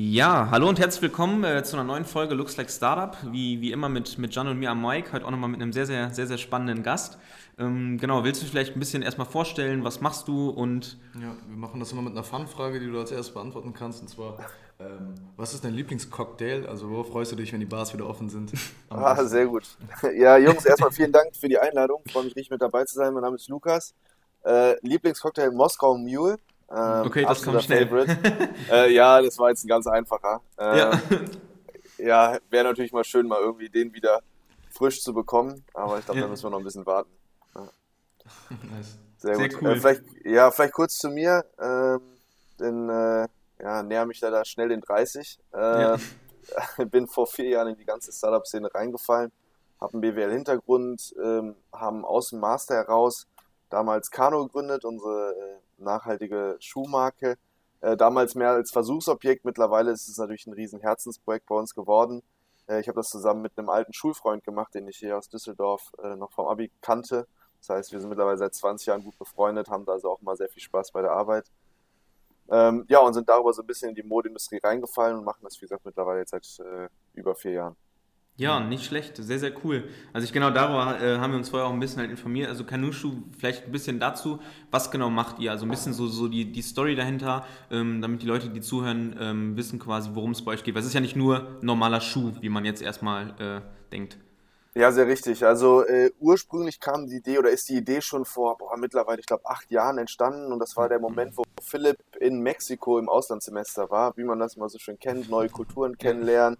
Ja, hallo und herzlich willkommen äh, zu einer neuen Folge Looks Like Startup. Wie, wie immer mit, mit Jan und mir am Mike. Heute auch nochmal mit einem sehr, sehr, sehr, sehr spannenden Gast. Ähm, genau, willst du vielleicht ein bisschen erstmal vorstellen, was machst du und. Ja, wir machen das immer mit einer Fun-Frage, die du als erstes beantworten kannst. Und zwar, ähm, was ist dein Lieblingscocktail? Also, worauf freust du dich, wenn die Bars wieder offen sind? Ah, sehr gut. Ja, Jungs, erstmal vielen Dank für die Einladung. Ich freue mich richtig mit dabei zu sein. Mein Name ist Lukas. Äh, Lieblingscocktail Moskau Mule. Ähm, okay, das kommt schnell. äh, ja, das war jetzt ein ganz einfacher. Äh, ja, ja wäre natürlich mal schön, mal irgendwie den wieder frisch zu bekommen, aber ich glaube, ja. da müssen wir noch ein bisschen warten. Ja. Nice. Sehr, Sehr gut. Äh, cool. Äh, vielleicht, ja, vielleicht kurz zu mir. Ähm, denn äh, ja, näher mich da, da schnell den 30. Ja. bin vor vier Jahren in die ganze Startup-Szene reingefallen, habe einen BWL-Hintergrund, ähm, haben aus dem Master heraus damals Kano gegründet, unsere äh, nachhaltige Schuhmarke. Äh, damals mehr als Versuchsobjekt, mittlerweile ist es natürlich ein riesen Herzensprojekt bei uns geworden. Äh, ich habe das zusammen mit einem alten Schulfreund gemacht, den ich hier aus Düsseldorf äh, noch vom Abi kannte. Das heißt, wir sind mittlerweile seit 20 Jahren gut befreundet, haben da also auch mal sehr viel Spaß bei der Arbeit. Ähm, ja, und sind darüber so ein bisschen in die Modeindustrie reingefallen und machen das, wie gesagt, mittlerweile jetzt seit über vier Jahren. Ja, nicht schlecht, sehr, sehr cool. Also ich genau darüber äh, haben wir uns vorher auch ein bisschen halt informiert. Also Kanushu, vielleicht ein bisschen dazu, was genau macht ihr? Also ein bisschen so, so die, die Story dahinter, ähm, damit die Leute, die zuhören, ähm, wissen quasi, worum es bei euch geht. Weil es ist ja nicht nur normaler Schuh, wie man jetzt erstmal äh, denkt. Ja, sehr richtig. Also äh, ursprünglich kam die Idee oder ist die Idee schon vor boah, mittlerweile, ich glaube, acht Jahren entstanden und das war der Moment, wo Philipp in Mexiko im Auslandssemester war, wie man das mal so schön kennt, neue Kulturen kennenlernen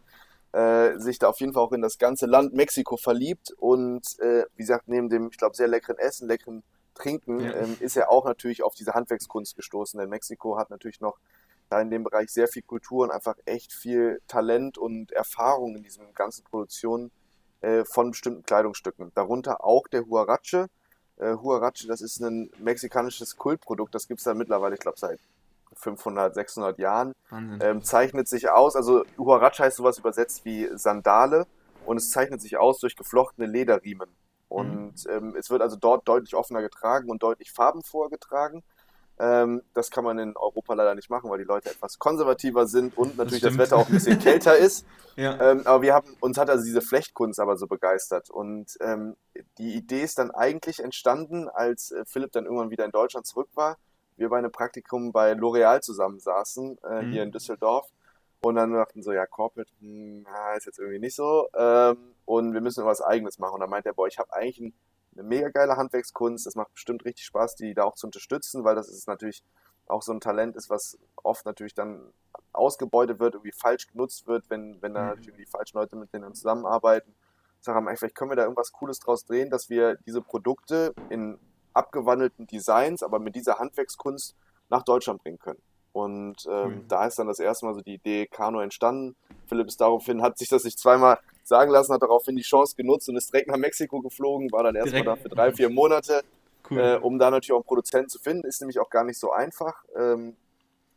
äh, sich da auf jeden Fall auch in das ganze Land Mexiko verliebt und äh, wie gesagt, neben dem, ich glaube, sehr leckeren Essen, leckeren Trinken, ja. ähm, ist er auch natürlich auf diese Handwerkskunst gestoßen. Denn Mexiko hat natürlich noch da in dem Bereich sehr viel Kultur und einfach echt viel Talent und Erfahrung in diesem ganzen Produktion äh, von bestimmten Kleidungsstücken. Darunter auch der Huarache. Äh, Huarache, das ist ein mexikanisches Kultprodukt, das gibt es da mittlerweile, ich glaube, seit 500, 600 Jahren. Ähm, zeichnet sich aus, also Huaracha heißt sowas übersetzt wie Sandale und es zeichnet sich aus durch geflochtene Lederriemen. Und mhm. ähm, es wird also dort deutlich offener getragen und deutlich farbenvoller getragen. Ähm, das kann man in Europa leider nicht machen, weil die Leute etwas konservativer sind und natürlich das, das Wetter auch ein bisschen kälter ist. ja. ähm, aber wir haben, uns hat also diese Flechtkunst aber so begeistert. Und ähm, die Idee ist dann eigentlich entstanden, als äh, Philipp dann irgendwann wieder in Deutschland zurück war wir bei einem Praktikum bei L'Oreal zusammensaßen, äh, mhm. hier in Düsseldorf. Und dann dachten so, ja, Corporate, hm, ist jetzt irgendwie nicht so. Ähm, und wir müssen was Eigenes machen. Und dann meint er, boah, ich habe eigentlich ein, eine mega geile Handwerkskunst. Das macht bestimmt richtig Spaß, die da auch zu unterstützen, weil das ist natürlich auch so ein Talent ist, was oft natürlich dann ausgebeutet wird, irgendwie falsch genutzt wird, wenn, wenn da mhm. natürlich die falschen Leute mit denen zusammenarbeiten. Ich sage, vielleicht können wir da irgendwas Cooles draus drehen, dass wir diese Produkte in abgewandelten Designs, aber mit dieser Handwerkskunst nach Deutschland bringen können. Und ähm, mhm. da ist dann das erste Mal so die Idee Kano entstanden. Philipp ist daraufhin, hat sich das sich zweimal sagen lassen, hat daraufhin die Chance genutzt und ist direkt nach Mexiko geflogen, war dann erstmal da für drei, vier Monate, cool. äh, um da natürlich auch einen Produzenten zu finden. Ist nämlich auch gar nicht so einfach, ähm,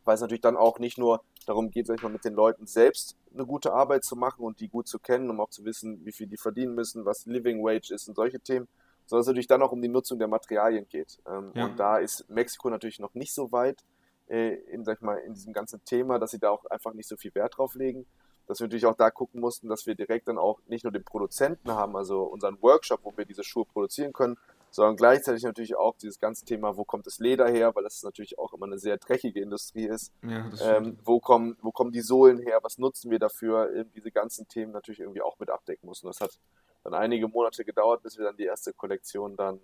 weil es natürlich dann auch nicht nur darum geht, sag ich mal, mit den Leuten selbst eine gute Arbeit zu machen und die gut zu kennen, um auch zu wissen, wie viel die verdienen müssen, was Living Wage ist und solche Themen, sondern es natürlich dann auch um die Nutzung der Materialien geht. Ähm, ja. Und da ist Mexiko natürlich noch nicht so weit äh, in, sag ich mal, in diesem ganzen Thema, dass sie da auch einfach nicht so viel Wert drauf legen. Dass wir natürlich auch da gucken mussten, dass wir direkt dann auch nicht nur den Produzenten haben, also unseren Workshop, wo wir diese Schuhe produzieren können, sondern gleichzeitig natürlich auch dieses ganze Thema, wo kommt das Leder her, weil das natürlich auch immer eine sehr dreckige Industrie ist. Ja, ähm, wo, kommen, wo kommen die Sohlen her, was nutzen wir dafür, diese ganzen Themen natürlich irgendwie auch mit abdecken muss. Und das hat dann einige Monate gedauert, bis wir dann die erste Kollektion dann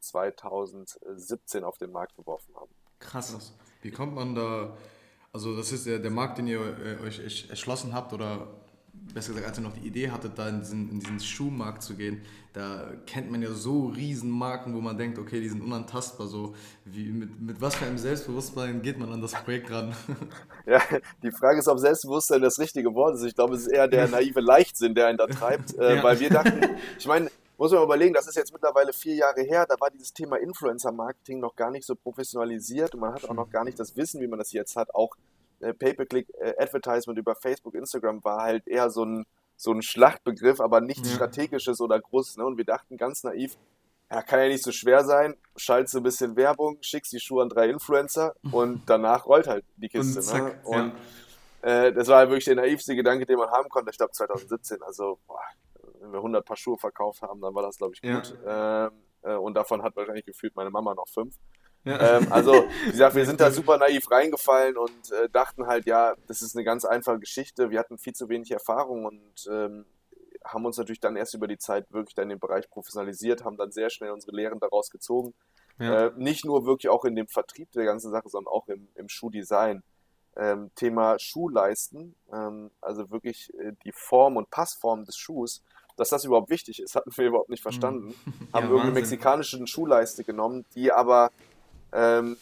2017 auf den Markt geworfen haben. Krass. Wie kommt man da, also das ist der, der Markt, den ihr äh, euch erschlossen habt oder besser gesagt, als ihr noch die Idee hattet, da in diesen, in diesen Schuhmarkt zu gehen, da kennt man ja so riesen Marken, wo man denkt, okay, die sind unantastbar. So, wie, mit, mit was für einem Selbstbewusstsein geht man an das Projekt ran? Ja, die Frage ist, ob Selbstbewusstsein das richtige Wort ist. Ich glaube, es ist eher der naive Leichtsinn, der einen da treibt, äh, ja. weil wir dachten, ich meine, muss man überlegen, das ist jetzt mittlerweile vier Jahre her, da war dieses Thema Influencer-Marketing noch gar nicht so professionalisiert und man hat auch noch gar nicht das Wissen, wie man das jetzt hat, auch Pay-per-Click-Advertisement über Facebook, Instagram war halt eher so ein, so ein Schlachtbegriff, aber nichts ja. Strategisches oder Großes. Ne? Und wir dachten ganz naiv, ja, kann ja nicht so schwer sein, schaltest ein bisschen Werbung, schickst die Schuhe an drei Influencer und danach rollt halt die Kiste. Und, ne? zack, ne? und Äh, das war halt wirklich der naivste Gedanke, den man haben konnte. Ich glaube 2017, also boah, wenn wir 100 Paar Schuhe verkauft haben, dann war das, glaube ich, gut. Ja. Ähm, äh, und davon hat wahrscheinlich gefühlt meine Mama noch fünf. Ja. Ähm, also, wie gesagt, wir sind da super naiv reingefallen und äh, dachten halt, ja, das ist eine ganz einfache Geschichte. Wir hatten viel zu wenig Erfahrung und ähm, haben uns natürlich dann erst über die Zeit wirklich dann in dem Bereich professionalisiert, haben dann sehr schnell unsere Lehren daraus gezogen. Ja. Äh, nicht nur wirklich auch in dem Vertrieb der ganzen Sache, sondern auch im, im Schuhdesign. Ähm, Thema Schuhleisten, ähm, also wirklich äh, die Form und Passform des Schuhs, dass das überhaupt wichtig ist, hatten wir überhaupt nicht verstanden. Mhm. Haben ja, irgendeine mexikanische Schuhleiste genommen, die aber ähm,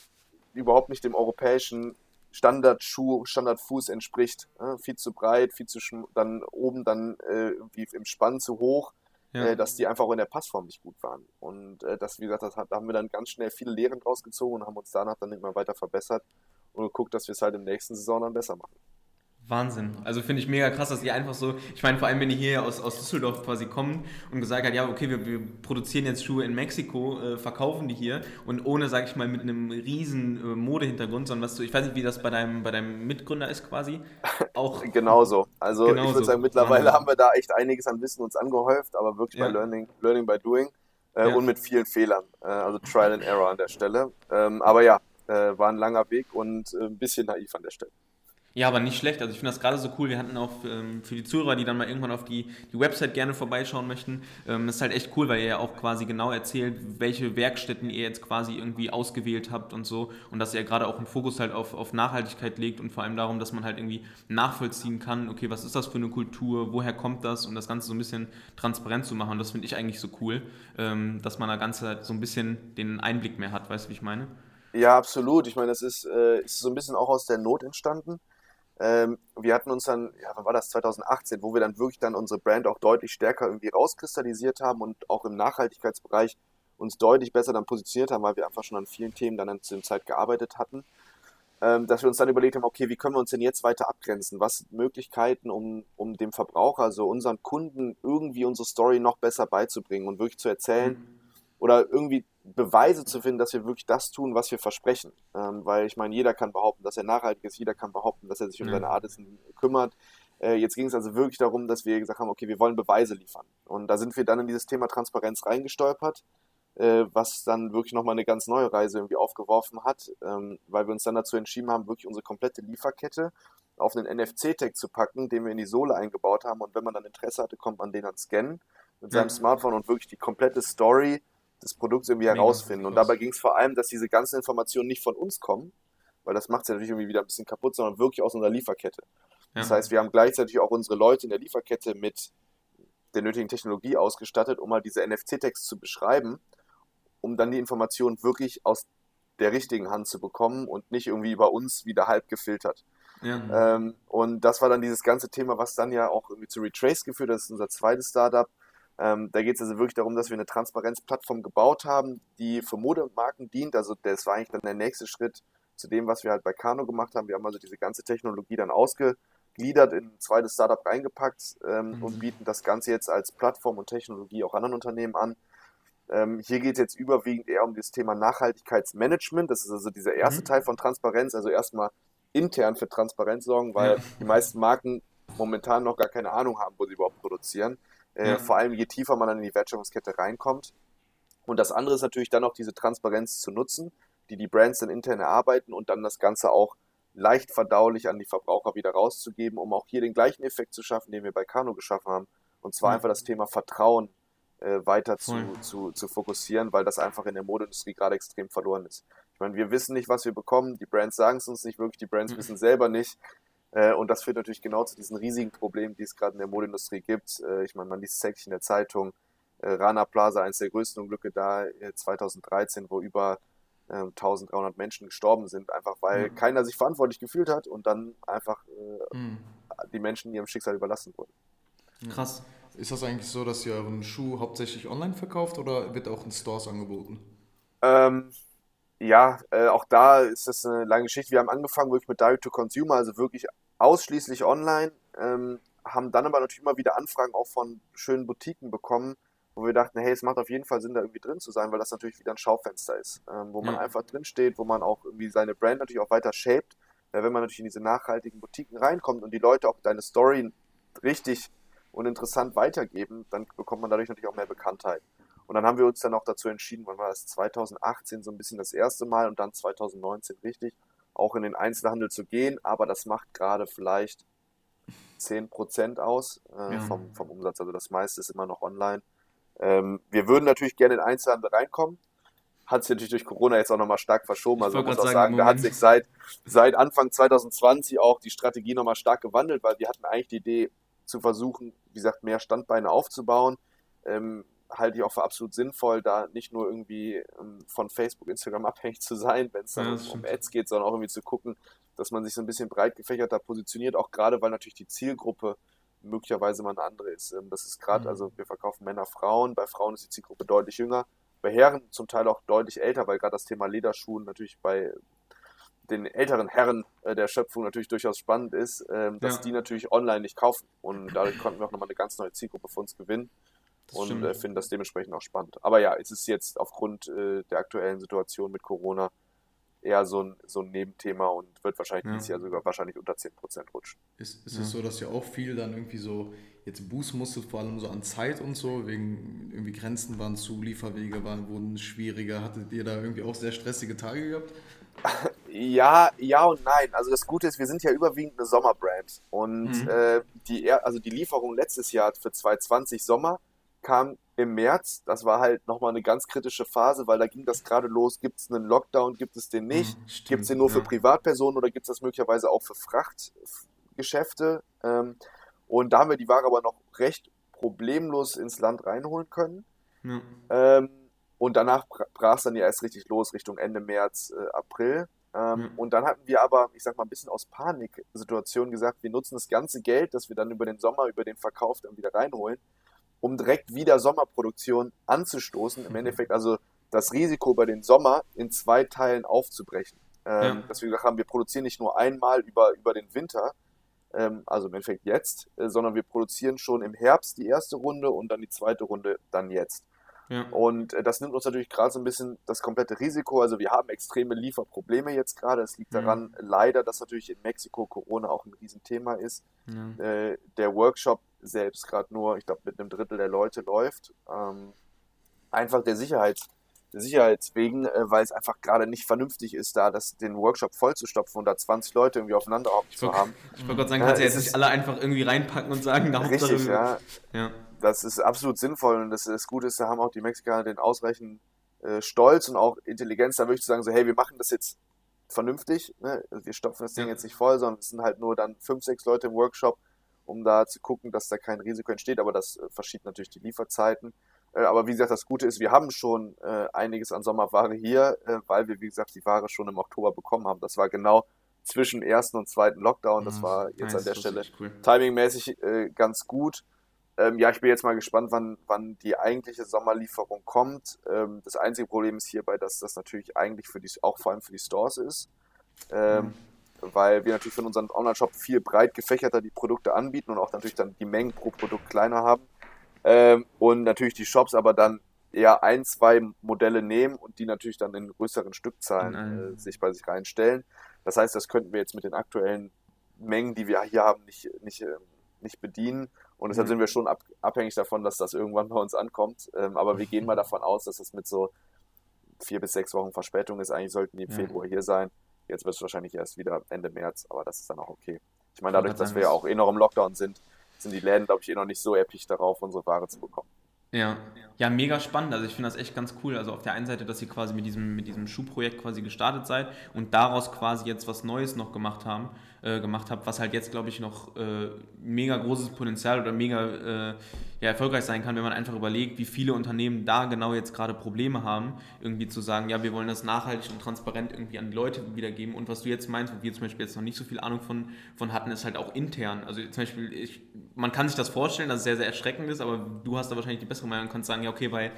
überhaupt nicht dem europäischen Standardschuh, Standardfuß entspricht. Äh, viel zu breit, viel zu dann oben dann äh, wie im Spann zu hoch, ja. äh, dass die einfach auch in der Passform nicht gut waren. Und äh, das, wie gesagt, das hat, da haben wir dann ganz schnell viele Lehren rausgezogen und haben uns danach dann immer weiter verbessert und geguckt, dass wir es halt im nächsten Saison dann besser machen. Wahnsinn. Also finde ich mega krass, dass ihr einfach so, ich meine, vor allem, wenn ihr hier aus, aus Düsseldorf quasi kommen und gesagt habt, ja, okay, wir, wir produzieren jetzt Schuhe in Mexiko, äh, verkaufen die hier und ohne, sag ich mal, mit einem riesen äh, Modehintergrund, sondern was du, ich weiß nicht, wie das bei deinem, bei deinem Mitgründer ist quasi. Auch genauso. Also genauso. ich würde sagen, mittlerweile Wahnsinn. haben wir da echt einiges an Wissen uns angehäuft, aber wirklich ja. bei Learning, Learning by Doing äh, ja. und mit vielen Fehlern. Äh, also Trial and Error an der Stelle. Ähm, aber ja, äh, war ein langer Weg und äh, ein bisschen naiv an der Stelle. Ja, aber nicht schlecht. Also ich finde das gerade so cool. Wir hatten auch ähm, für die Zuhörer, die dann mal irgendwann auf die, die Website gerne vorbeischauen möchten, ähm, ist halt echt cool, weil ihr ja auch quasi genau erzählt, welche Werkstätten ihr jetzt quasi irgendwie ausgewählt habt und so. Und dass ihr gerade auch einen Fokus halt auf, auf Nachhaltigkeit legt und vor allem darum, dass man halt irgendwie nachvollziehen kann, okay, was ist das für eine Kultur, woher kommt das und das Ganze so ein bisschen transparent zu machen. Und das finde ich eigentlich so cool, ähm, dass man da Ganze halt so ein bisschen den Einblick mehr hat. Weißt du, wie ich meine? Ja, absolut. Ich meine, das ist, äh, ist so ein bisschen auch aus der Not entstanden. Ähm, wir hatten uns dann, ja, wann war das, 2018, wo wir dann wirklich dann unsere Brand auch deutlich stärker irgendwie rauskristallisiert haben und auch im Nachhaltigkeitsbereich uns deutlich besser dann positioniert haben, weil wir einfach schon an vielen Themen dann zu der Zeit gearbeitet hatten. Ähm, dass wir uns dann überlegt haben, okay, wie können wir uns denn jetzt weiter abgrenzen? Was sind Möglichkeiten, um, um dem Verbraucher, also unseren Kunden, irgendwie unsere Story noch besser beizubringen und wirklich zu erzählen mhm. oder irgendwie Beweise zu finden, dass wir wirklich das tun, was wir versprechen. Ähm, weil ich meine, jeder kann behaupten, dass er nachhaltig ist, jeder kann behaupten, dass er sich um mhm. seine Artisan kümmert. Äh, jetzt ging es also wirklich darum, dass wir gesagt haben, okay, wir wollen Beweise liefern. Und da sind wir dann in dieses Thema Transparenz reingestolpert, äh, was dann wirklich nochmal eine ganz neue Reise irgendwie aufgeworfen hat, ähm, weil wir uns dann dazu entschieden haben, wirklich unsere komplette Lieferkette auf einen NFC-Tag zu packen, den wir in die Sohle eingebaut haben. Und wenn man dann Interesse hatte, kommt man den dann scannen mit seinem mhm. Smartphone und wirklich die komplette Story des Produkts irgendwie herausfinden. Und dabei ging es vor allem, dass diese ganzen Informationen nicht von uns kommen, weil das macht es ja natürlich irgendwie wieder ein bisschen kaputt, sondern wirklich aus unserer Lieferkette. Ja. Das heißt, wir haben gleichzeitig auch unsere Leute in der Lieferkette mit der nötigen Technologie ausgestattet, um mal diese NFC-Tags zu beschreiben, um dann die Informationen wirklich aus der richtigen Hand zu bekommen und nicht irgendwie über uns wieder halb gefiltert. Ja. Ähm, und das war dann dieses ganze Thema, was dann ja auch irgendwie zu Retrace geführt hat. Das ist unser zweites Startup, ähm, da geht es also wirklich darum, dass wir eine Transparenzplattform gebaut haben, die für Modemarken dient. Also das war eigentlich dann der nächste Schritt zu dem, was wir halt bei Kano gemacht haben. Wir haben also diese ganze Technologie dann ausgegliedert, in ein zweites Startup reingepackt ähm, mhm. und bieten das Ganze jetzt als Plattform und Technologie auch anderen Unternehmen an. Ähm, hier geht es jetzt überwiegend eher um das Thema Nachhaltigkeitsmanagement. Das ist also dieser erste mhm. Teil von Transparenz, also erstmal intern für Transparenz sorgen, weil ja. die meisten Marken momentan noch gar keine Ahnung haben, wo sie überhaupt produzieren. Äh, ja. Vor allem je tiefer man dann in die Wertschöpfungskette reinkommt. Und das andere ist natürlich dann auch diese Transparenz zu nutzen, die die Brands dann intern erarbeiten und dann das Ganze auch leicht verdaulich an die Verbraucher wieder rauszugeben, um auch hier den gleichen Effekt zu schaffen, den wir bei Kano geschaffen haben. Und zwar ja. einfach das Thema Vertrauen äh, weiter zu, zu, zu fokussieren, weil das einfach in der Modeindustrie gerade extrem verloren ist. Ich meine, wir wissen nicht, was wir bekommen, die Brands sagen es uns nicht wirklich, die Brands mhm. wissen selber nicht, und das führt natürlich genau zu diesen riesigen Problemen, die es gerade in der Modeindustrie gibt. Äh, ich meine, man liest täglich in der Zeitung, äh, Rana Plaza, eines der größten Unglücke da 2013, wo über 1300 Menschen gestorben sind, einfach weil mhm. keiner sich verantwortlich gefühlt hat und dann einfach mhm. die Menschen ihrem Schicksal überlassen wurden. Krass. Ist das eigentlich so, dass ihr euren Schuh hauptsächlich online verkauft oder wird auch in Stores angeboten? Ähm, ja, äh, auch da ist das eine lange Geschichte. Wir haben angefangen wirklich mit Direct to Consumer, also wirklich ausschließlich online, ähm, haben dann aber natürlich immer wieder Anfragen auch von schönen Boutiquen bekommen, wo wir dachten, hey, es macht auf jeden Fall Sinn, da irgendwie drin zu sein, weil das natürlich wieder ein Schaufenster ist, ähm, wo man ja. einfach drin steht, wo man auch irgendwie seine Brand natürlich auch weiter shaped. äh, wenn man natürlich in diese nachhaltigen Boutiquen reinkommt und die Leute auch deine Story richtig und interessant weitergeben, dann bekommt man dadurch natürlich auch mehr Bekanntheit. Und dann haben wir uns dann auch dazu entschieden, wann war das 2018 so ein bisschen das erste Mal und dann 2019 richtig, auch in den Einzelhandel zu gehen, aber das macht gerade vielleicht 10% aus äh, ja. vom, vom Umsatz. Also das meiste ist immer noch online. Ähm, wir würden natürlich gerne in den Einzelhandel reinkommen. Hat sich natürlich durch Corona jetzt auch nochmal stark verschoben. Also man muss auch sagen, sagen da hat sich seit, seit Anfang 2020 auch die Strategie nochmal stark gewandelt, weil wir hatten eigentlich die Idee zu versuchen, wie gesagt, mehr Standbeine aufzubauen. Ähm, halte ich auch für absolut sinnvoll, da nicht nur irgendwie ähm, von Facebook, Instagram abhängig zu sein, wenn es dann ja, um Ads geht, sondern auch irgendwie zu gucken, dass man sich so ein bisschen breit gefächerter positioniert, auch gerade weil natürlich die Zielgruppe möglicherweise mal eine andere ist. Ähm, das ist gerade, mhm. also wir verkaufen Männer, Frauen, bei Frauen ist die Zielgruppe deutlich jünger, bei Herren zum Teil auch deutlich älter, weil gerade das Thema Lederschuhen natürlich bei den älteren Herren äh, der Schöpfung natürlich durchaus spannend ist, ähm, dass ja. die natürlich online nicht kaufen. Und dadurch konnten wir auch nochmal eine ganz neue Zielgruppe für uns gewinnen. Das und äh, finden das dementsprechend auch spannend. Aber ja, es ist jetzt aufgrund äh, der aktuellen Situation mit Corona eher so ein, so ein Nebenthema und wird wahrscheinlich ja. dieses Jahr sogar wahrscheinlich unter 10% rutschen. Ist, ist ja. es so, dass ihr auch viel dann irgendwie so jetzt boosten musstet, vor allem so an Zeit und so, wegen irgendwie Grenzen waren zu, Lieferwege waren, wurden schwieriger. Hattet ihr da irgendwie auch sehr stressige Tage gehabt? Ja, ja und nein. Also das Gute ist, wir sind ja überwiegend eine Sommerbrand. Und mhm. äh, die, also die Lieferung letztes Jahr für 2020 Sommer kam im März. Das war halt nochmal eine ganz kritische Phase, weil da ging das gerade los. Gibt es einen Lockdown, gibt es den nicht? Mhm, gibt es den nur ja. für Privatpersonen oder gibt es das möglicherweise auch für Frachtgeschäfte? Ähm, und da haben wir die Ware aber noch recht problemlos ins Land reinholen können. Ja. Ähm, und danach brach es dann ja erst richtig los, Richtung Ende März, äh, April. Ähm, ja. Und dann hatten wir aber, ich sag mal, ein bisschen aus Paniksituationen gesagt, wir nutzen das ganze Geld, das wir dann über den Sommer, über den Verkauf dann wieder reinholen, um direkt wieder Sommerproduktion anzustoßen. Im mhm. Endeffekt also das Risiko bei den Sommer in zwei Teilen aufzubrechen. Ähm, ja. Dass wir gesagt haben, wir produzieren nicht nur einmal über, über den Winter, ähm, also im Endeffekt jetzt, äh, sondern wir produzieren schon im Herbst die erste Runde und dann die zweite Runde dann jetzt. Ja. Und äh, das nimmt uns natürlich gerade so ein bisschen das komplette Risiko. Also wir haben extreme Lieferprobleme jetzt gerade. Es liegt daran ja. leider, dass natürlich in Mexiko Corona auch ein Riesenthema ist. Ja. Äh, der Workshop selbst gerade nur, ich glaube, mit einem Drittel der Leute läuft. Ähm, einfach der Sicherheits der Sicherheitswegen, äh, weil es einfach gerade nicht vernünftig ist, da das, den Workshop vollzustopfen und da 20 Leute irgendwie aufeinander zu haben. Ich wollte gerade sagen, kannst ja, jetzt nicht alle einfach irgendwie reinpacken und sagen, da Richtig, ja. ja das ist absolut sinnvoll und das, das Gute ist, da haben auch die Mexikaner den ausreichend äh, Stolz und auch Intelligenz, da möchte ich sagen, so, hey, wir machen das jetzt vernünftig, ne? wir stopfen das Ding ja. jetzt nicht voll, sondern es sind halt nur dann fünf, sechs Leute im Workshop, um da zu gucken, dass da kein Risiko entsteht, aber das äh, verschiebt natürlich die Lieferzeiten. Äh, aber wie gesagt, das Gute ist, wir haben schon äh, einiges an Sommerware hier, äh, weil wir, wie gesagt, die Ware schon im Oktober bekommen haben. Das war genau zwischen ersten und zweiten Lockdown. Das mhm. war jetzt nice, an der Stelle cool. timingmäßig äh, ganz gut. Ähm, ja, ich bin jetzt mal gespannt, wann, wann die eigentliche Sommerlieferung kommt. Ähm, das einzige Problem ist hierbei, dass das natürlich eigentlich für die, auch vor allem für die Stores ist. Ähm, mhm. Weil wir natürlich von unserem Online-Shop viel breit gefächerter die Produkte anbieten und auch natürlich dann die Mengen pro Produkt kleiner haben. Ähm, und natürlich die Shops aber dann eher ein, zwei Modelle nehmen und die natürlich dann in größeren Stückzahlen äh, sich bei sich reinstellen. Das heißt, das könnten wir jetzt mit den aktuellen Mengen, die wir hier haben, nicht, nicht, ähm, nicht bedienen. Und deshalb mhm. sind wir schon ab, abhängig davon, dass das irgendwann bei uns ankommt. Ähm, aber wir gehen mal davon aus, dass es mit so vier bis sechs Wochen Verspätung ist. Eigentlich sollten die im ja. Februar hier sein. Jetzt wird es wahrscheinlich erst wieder Ende März, aber das ist dann auch okay. Ich meine, dadurch, dass wir ja auch eh noch im Lockdown sind, sind die Läden, glaube ich, eh noch nicht so erpicht darauf, unsere Ware zu bekommen. Ja. ja, mega spannend. Also ich finde das echt ganz cool. Also auf der einen Seite, dass ihr quasi mit diesem, mit diesem Schuhprojekt quasi gestartet seid und daraus quasi jetzt was Neues noch gemacht haben äh, gemacht habe, was halt jetzt, glaube ich, noch äh, mega großes Potenzial oder mega äh, ja, erfolgreich sein kann, wenn man einfach überlegt, wie viele Unternehmen da genau jetzt gerade Probleme haben, irgendwie zu sagen, ja, wir wollen das nachhaltig und transparent irgendwie an die Leute wiedergeben. Und was du jetzt meinst, wo wir zum Beispiel jetzt noch nicht so viel Ahnung von, von hatten, ist halt auch intern. Also zum Beispiel, ich, man kann sich das vorstellen, dass es sehr, sehr erschreckend ist, aber du hast da wahrscheinlich die bessere Meinung und kannst sagen, ja, okay, weil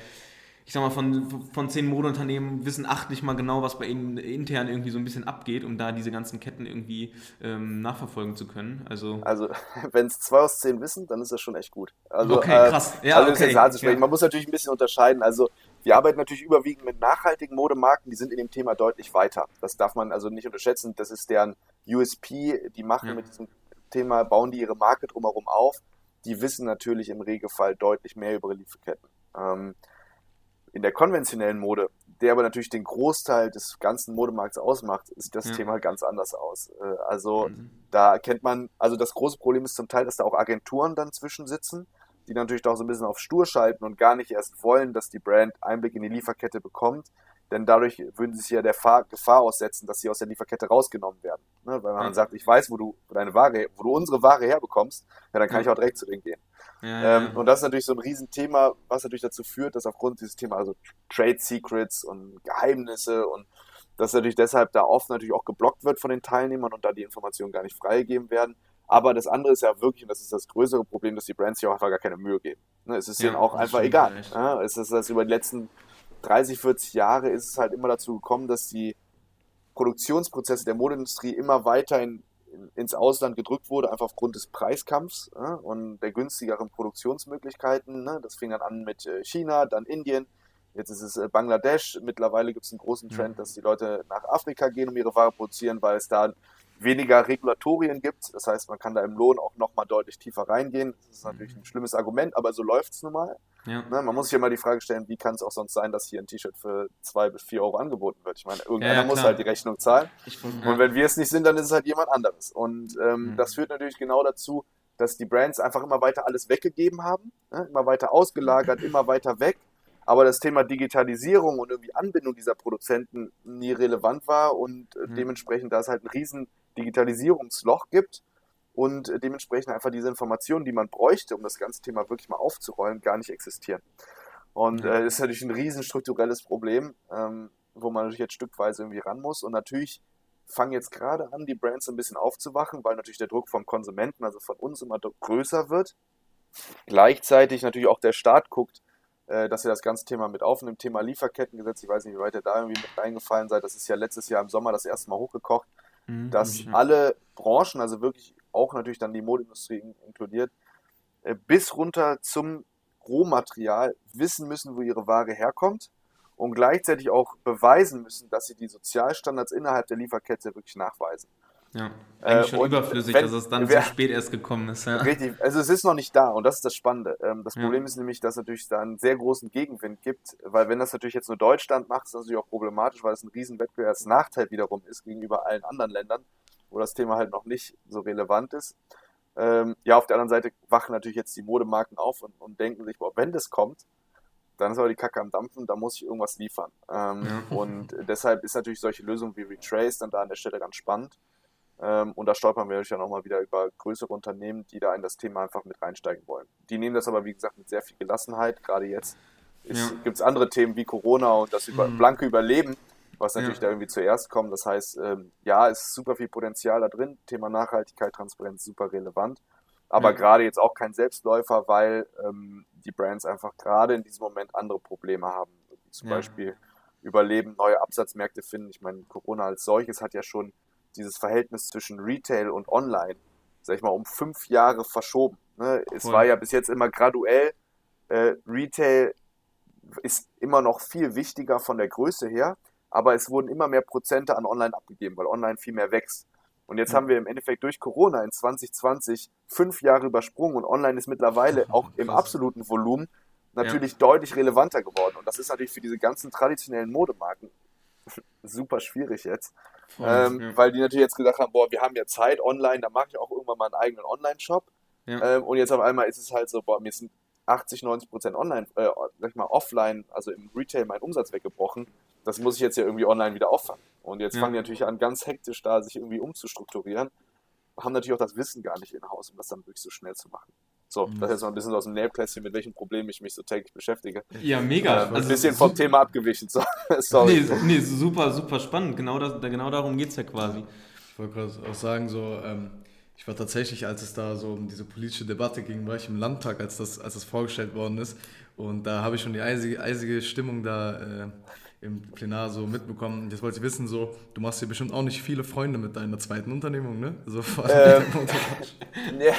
ich sag mal, von, von zehn Modeunternehmen wissen acht nicht mal genau, was bei ihnen intern irgendwie so ein bisschen abgeht, um da diese ganzen Ketten irgendwie ähm, nachverfolgen zu können. Also, also wenn es zwei aus zehn wissen, dann ist das schon echt gut. Also, okay, krass. Ja, also okay. Ja. Man muss natürlich ein bisschen unterscheiden. Also Die arbeiten natürlich überwiegend mit nachhaltigen Modemarken, die sind in dem Thema deutlich weiter. Das darf man also nicht unterschätzen. Das ist deren USP. Die machen ja. mit diesem Thema, bauen die ihre Marke drumherum auf. Die wissen natürlich im Regelfall deutlich mehr über ihre Lieferketten. Ähm, in der konventionellen Mode, der aber natürlich den Großteil des ganzen Modemarkts ausmacht, sieht das ja. Thema ganz anders aus. Äh, also mhm. da kennt man, also das große Problem ist zum Teil, dass da auch Agenturen dann zwischensitzen, die natürlich doch so ein bisschen auf stur schalten und gar nicht erst wollen, dass die Brand Einblick in die Lieferkette bekommt, denn dadurch würden sie sich ja der Gefahr aussetzen, dass sie aus der Lieferkette rausgenommen werden. Ne? Weil man ja. sagt, ich weiß, wo du deine Ware, wo du unsere Ware herbekommst, ja, dann kann ich auch direkt zu denen gehen. Ja, ähm, und das ist natürlich so ein Riesenthema, was natürlich dazu führt, dass aufgrund dieses Thema, also Trade Secrets und Geheimnisse und dass natürlich deshalb da oft natürlich auch geblockt wird von den Teilnehmern und da die Informationen gar nicht freigegeben werden. Aber das andere ist ja wirklich, und das ist das größere Problem, dass die Brands sich auch einfach gar keine Mühe geben. Ne, es ist ja, ihnen auch einfach egal. Ja, es ist das über die letzten 30, 40 Jahre ist es halt immer dazu gekommen, dass die Produktionsprozesse der Modeindustrie immer weiter in ins Ausland gedrückt wurde, einfach aufgrund des Preiskampfs ja, und der günstigeren Produktionsmöglichkeiten. Ne? Das fing dann an mit äh, China, dann Indien, jetzt ist es äh, Bangladesch. Mittlerweile gibt es einen großen Trend, dass die Leute nach Afrika gehen, um ihre Ware produzieren, weil es da weniger Regulatorien gibt. Das heißt, man kann da im Lohn auch nochmal deutlich tiefer reingehen. Das ist natürlich ein schlimmes Argument, aber so läuft es nun mal. Ja. Ne, man muss sich ja mal die Frage stellen, wie kann es auch sonst sein, dass hier ein T-Shirt für zwei bis vier Euro angeboten wird? Ich meine, irgendeiner ja, ja, muss halt die Rechnung zahlen. und wenn wir es nicht sind, dann ist es halt jemand anderes. Und ähm, mhm. das führt natürlich genau dazu, dass die Brands einfach immer weiter alles weggegeben haben, ne? immer weiter ausgelagert, immer weiter weg. Aber das Thema Digitalisierung und irgendwie Anbindung dieser Produzenten nie relevant war und äh, mhm. dementsprechend da es halt ein riesen Digitalisierungsloch gibt und dementsprechend einfach diese Informationen, die man bräuchte, um das ganze Thema wirklich mal aufzurollen, gar nicht existieren. Und äh, das ist natürlich ein riesen strukturelles Problem, ähm, wo man natürlich jetzt stückweise irgendwie ran muss. Und natürlich fangen jetzt gerade an, die Brands ein bisschen aufzuwachen, weil natürlich der Druck vom Konsumenten, also von uns, immer größer wird. Gleichzeitig natürlich auch der Staat guckt, äh, dass er das ganze Thema mit aufnimmt. Thema Lieferkettengesetz, ich weiß nicht, wie weit ihr da irgendwie mit reingefallen seid. Das ist ja letztes Jahr im Sommer das erste Mal hochgekocht, mhm, dass alle Branchen, also wirklich auch natürlich dann die Modeindustrie inkludiert, äh, bis runter zum Rohmaterial wissen müssen, wo ihre Ware herkommt und gleichzeitig auch beweisen müssen, dass sie die Sozialstandards innerhalb der Lieferkette wirklich nachweisen. Ja, eigentlich äh, schon überflüssig, wenn, dass es dann wer, so spät erst gekommen ist. Ja. Richtig, also es ist noch nicht da und das ist das Spannende. Ähm, das Problem ist nämlich, dass es natürlich da einen sehr großen Gegenwind gibt, weil wenn das natürlich jetzt nur Deutschland macht, ist das natürlich auch problematisch, weil es ein riesen Wettbewerbsnachteil wiederum ist gegenüber allen anderen Ländern wo das Thema halt noch nicht so relevant ist. Ähm, ja, auf der anderen Seite wachen natürlich jetzt die Modemarken auf und, und denken sich, boah, wenn das kommt, dann ist aber die Kacke am Dampfen, da muss ich irgendwas liefern. Ähm, ja. Und deshalb ist natürlich solche Lösungen wie Retrace dann da an der Stelle ganz spannend. Ähm, und da stolpern wir natürlich dann auch mal wieder über größere Unternehmen, die da in das Thema einfach mit reinsteigen wollen. Die nehmen das aber, wie gesagt, mit sehr viel Gelassenheit. Gerade jetzt ja. gibt es andere Themen wie Corona und das über, mhm. blanke Überleben was natürlich ja. da irgendwie zuerst kommt. Das heißt, ähm, ja, es ist super viel Potenzial da drin. Thema Nachhaltigkeit, Transparenz super relevant. Aber ja. gerade jetzt auch kein Selbstläufer, weil ähm, die Brands einfach gerade in diesem Moment andere Probleme haben. Zum. Beispiel Überleben, neue Absatzmärkte finden. Ich meine, Corona als solches hat ja schon dieses Verhältnis zwischen Retail und Online, sag ich mal, um fünf Jahre verschoben. Ne? Es war ja bis jetzt immer graduell. Äh, Retail ist immer noch viel wichtiger von der Größe her aber es wurden immer mehr Prozente an Online abgegeben, weil Online viel mehr wächst. Und jetzt haben wir im Endeffekt durch Corona in 2020 fünf Jahre übersprungen und Online ist mittlerweile auch im absoluten Volumen natürlich ja. deutlich relevanter geworden. Und das ist natürlich für diese ganzen traditionellen Modemarken super schwierig jetzt, ähm, ja. weil die natürlich jetzt gesagt haben, boah, wir haben ja Zeit online, da mache ich auch irgendwann mal einen eigenen Online-Shop. Ähm, und jetzt auf einmal ist es halt so, boah, mir sind 80, 90 Prozent online, äh, sag ich mal, offline, also im Retail mein Umsatz weggebrochen das muss ich jetzt ja irgendwie online wieder auffangen. Und jetzt ja. fangen die natürlich an, ganz hektisch da sich irgendwie umzustrukturieren. Haben natürlich auch das Wissen gar nicht in Haus, um das dann wirklich so schnell zu machen. So, mhm. das ist jetzt mal ein bisschen aus dem Nähplätzchen, mit welchen Problemen ich mich so täglich beschäftige. Ja, mega. Äh, ein also bisschen vom Thema abgewichen. So, sorry. Nee, nee, super, super spannend. Genau, das, genau darum geht es ja quasi. Ich wollte gerade auch sagen, so, ähm, ich war tatsächlich, als es da so um diese politische Debatte ging, war ich im Landtag, als das, als das vorgestellt worden ist. Und da habe ich schon die eisige, eisige Stimmung da äh, im Plenar so mitbekommen. Jetzt wollte ich wissen, so, du machst hier bestimmt auch nicht viele Freunde mit deiner zweiten Unternehmung, ne? So, ähm, ja,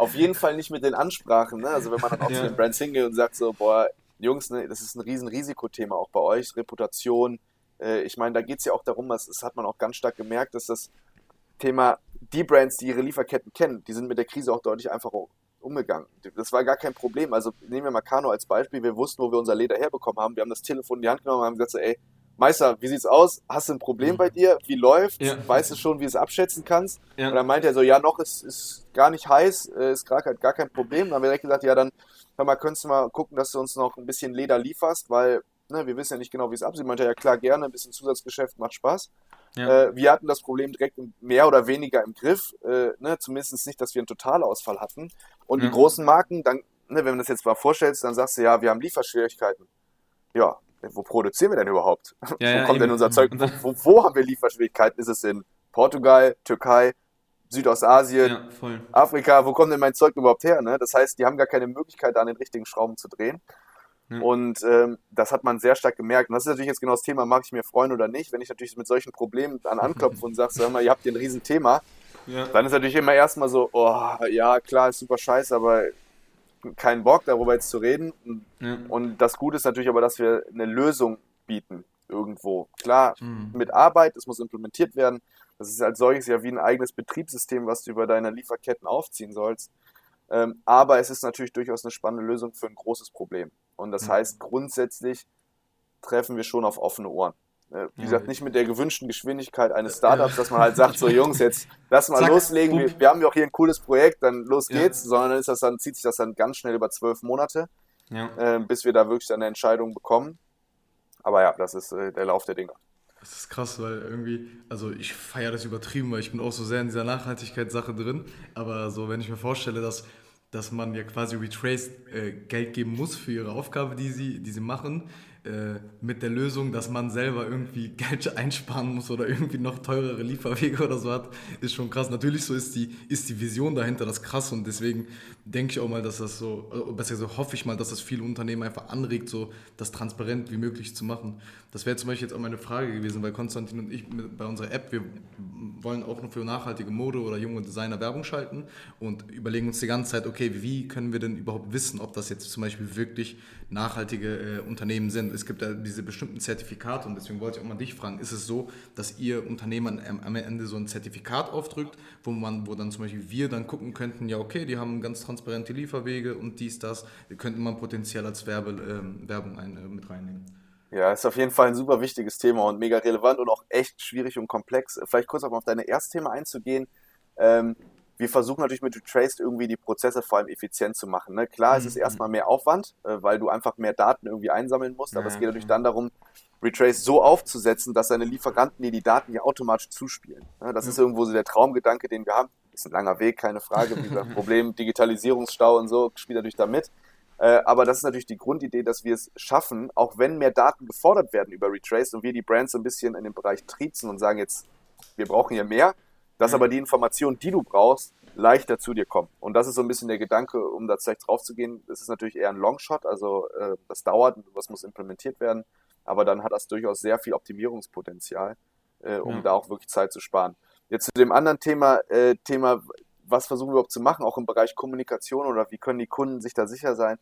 auf jeden Fall nicht mit den Ansprachen, ne? Also wenn man dann auch ja. zu den Brands hingeht und sagt so, boah, Jungs, ne, das ist ein riesen Risikothema auch bei euch, Reputation. Äh, ich meine, da geht es ja auch darum, das, das hat man auch ganz stark gemerkt, dass das Thema, die Brands, die ihre Lieferketten kennen, die sind mit der Krise auch deutlich einfacher umgegangen. Das war gar kein Problem. Also nehmen wir mal Kano als Beispiel. Wir wussten, wo wir unser Leder herbekommen haben. Wir haben das Telefon in die Hand genommen und haben gesagt, so, ey, Meister, wie sieht's aus? Hast du ein Problem bei dir? Wie läuft's? Ja. Weißt du schon, wie du es abschätzen kannst? Ja. Und dann meinte er so, ja, noch ist, ist gar nicht heiß, äh, ist gar, gar kein Problem. Dann haben wir direkt gesagt, ja, dann hör mal, könntest du mal gucken, dass du uns noch ein bisschen Leder lieferst, weil ne, wir wissen ja nicht genau, wie es absieht. Meinte ja, klar, gerne, ein bisschen Zusatzgeschäft macht Spaß. Ja. Äh, wir hatten das Problem direkt mehr oder weniger im Griff, äh, ne, zumindest nicht, dass wir einen Totalausfall hatten. Und die großen Marken, dann, ne, wenn man das jetzt mal vorstellt, dann sagst du, ja, wir haben Lieferschwierigkeiten. Ja, wo produzieren wir denn überhaupt? Ja, wo kommt denn unser Zeug? Wo, wo, haben wir Lieferschwierigkeiten? Ist es in Portugal, Türkei, Südostasien, Afrika? Wo kommt denn mein Zeug überhaupt her? Ne? Das heißt, die haben gar keine Möglichkeit, da an den richtigen Schrauben zu drehen. Und ähm, das hat man sehr stark gemerkt. Und das ist natürlich jetzt genau das Thema, mag ich mir freuen oder nicht. Wenn ich natürlich mit solchen Problemen dann anklopfe und sage, hör mal, ihr habt hier ein Riesenthema, ja. dann ist natürlich immer erstmal so, oh, ja, klar, ist super scheiße, aber keinen Bock, darüber jetzt zu reden. Ja. Und das Gute ist natürlich aber, dass wir eine Lösung bieten irgendwo. Klar, mhm. mit Arbeit, es muss implementiert werden. Das ist als solches ja wie ein eigenes Betriebssystem, was du über deine Lieferketten aufziehen sollst. Ähm, aber es ist natürlich durchaus eine spannende Lösung für ein großes Problem. Und das mhm. heißt, grundsätzlich treffen wir schon auf offene Ohren. Äh, wie gesagt, nicht mit der gewünschten Geschwindigkeit eines Startups, dass man halt sagt, so Jungs, jetzt lass mal Zack, loslegen, wir, wir, haben ja auch hier ein cooles Projekt, dann los geht's, sondern ist das dann, zieht sich das dann ganz schnell über zwölf Monate, äh, bis wir da wirklich eine Entscheidung bekommen. Aber ja, das ist äh, der Lauf der Dinge. Das ist krass, weil irgendwie, also ich feiere das übertrieben, weil ich bin auch so sehr in dieser Nachhaltigkeitssache drin. Aber so, wenn ich mir vorstelle, dass, dass man ja quasi Retrace äh, Geld geben muss für ihre Aufgabe, die sie, die sie machen, äh, mit der Lösung, dass man selber irgendwie Geld einsparen muss oder irgendwie noch teurere Lieferwege oder so hat, ist schon krass. Natürlich so ist die, ist die Vision dahinter das krass und deswegen denke ich auch mal, dass das so, also besser gesagt hoffe ich mal, dass das viele Unternehmen einfach anregt, so das transparent wie möglich zu machen. Das wäre zum Beispiel jetzt auch meine Frage gewesen, weil Konstantin und ich bei unserer App, wir wollen auch nur für nachhaltige Mode oder junge Designer Werbung schalten und überlegen uns die ganze Zeit, okay, wie können wir denn überhaupt wissen, ob das jetzt zum Beispiel wirklich nachhaltige äh, Unternehmen sind es gibt ja diese bestimmten Zertifikate und deswegen wollte ich auch mal dich fragen, ist es so, dass ihr Unternehmern am Ende so ein Zertifikat aufdrückt, wo man, wo dann zum Beispiel wir dann gucken könnten, ja okay, die haben ganz transparente Lieferwege und dies, das, könnte man potenziell als Werbe, äh, Werbung ein, äh, mit reinnehmen. Ja, ist auf jeden Fall ein super wichtiges Thema und mega relevant und auch echt schwierig und komplex. Vielleicht kurz auch mal auf deine Erstthema einzugehen. Ähm, wir versuchen natürlich mit Retraced irgendwie die Prozesse vor allem effizient zu machen. Ne? Klar, mhm. es ist mhm. erstmal mehr Aufwand, äh, weil du einfach mehr Daten irgendwie einsammeln musst, aber ja, es geht natürlich dann darum, Retrace so aufzusetzen, dass deine Lieferanten dir die Daten ja automatisch zuspielen. Ne? Das ist irgendwo so der Traumgedanke, den wir haben. Ist ein langer Weg, keine Frage. Wie gesagt, Problem, Digitalisierungsstau und so spielt natürlich da mit. Äh, aber das ist natürlich die Grundidee, dass wir es schaffen, auch wenn mehr Daten gefordert werden über Retrace und wir die Brands so ein bisschen in dem Bereich triezen und sagen jetzt, wir brauchen hier mehr, dass aber die Informationen, die du brauchst, leichter zu dir kommen. Und das ist so ein bisschen der Gedanke, um da gleich drauf zu gehen. Das ist natürlich eher ein Longshot, also äh, das dauert, was muss implementiert werden, aber dann hat das durchaus sehr viel Optimierungspotenzial, äh, um ja. da auch wirklich Zeit zu sparen. Jetzt zu dem anderen Thema, äh, Thema, was versuchen wir überhaupt zu machen, auch im Bereich Kommunikation oder wie können die Kunden sich da sicher sein?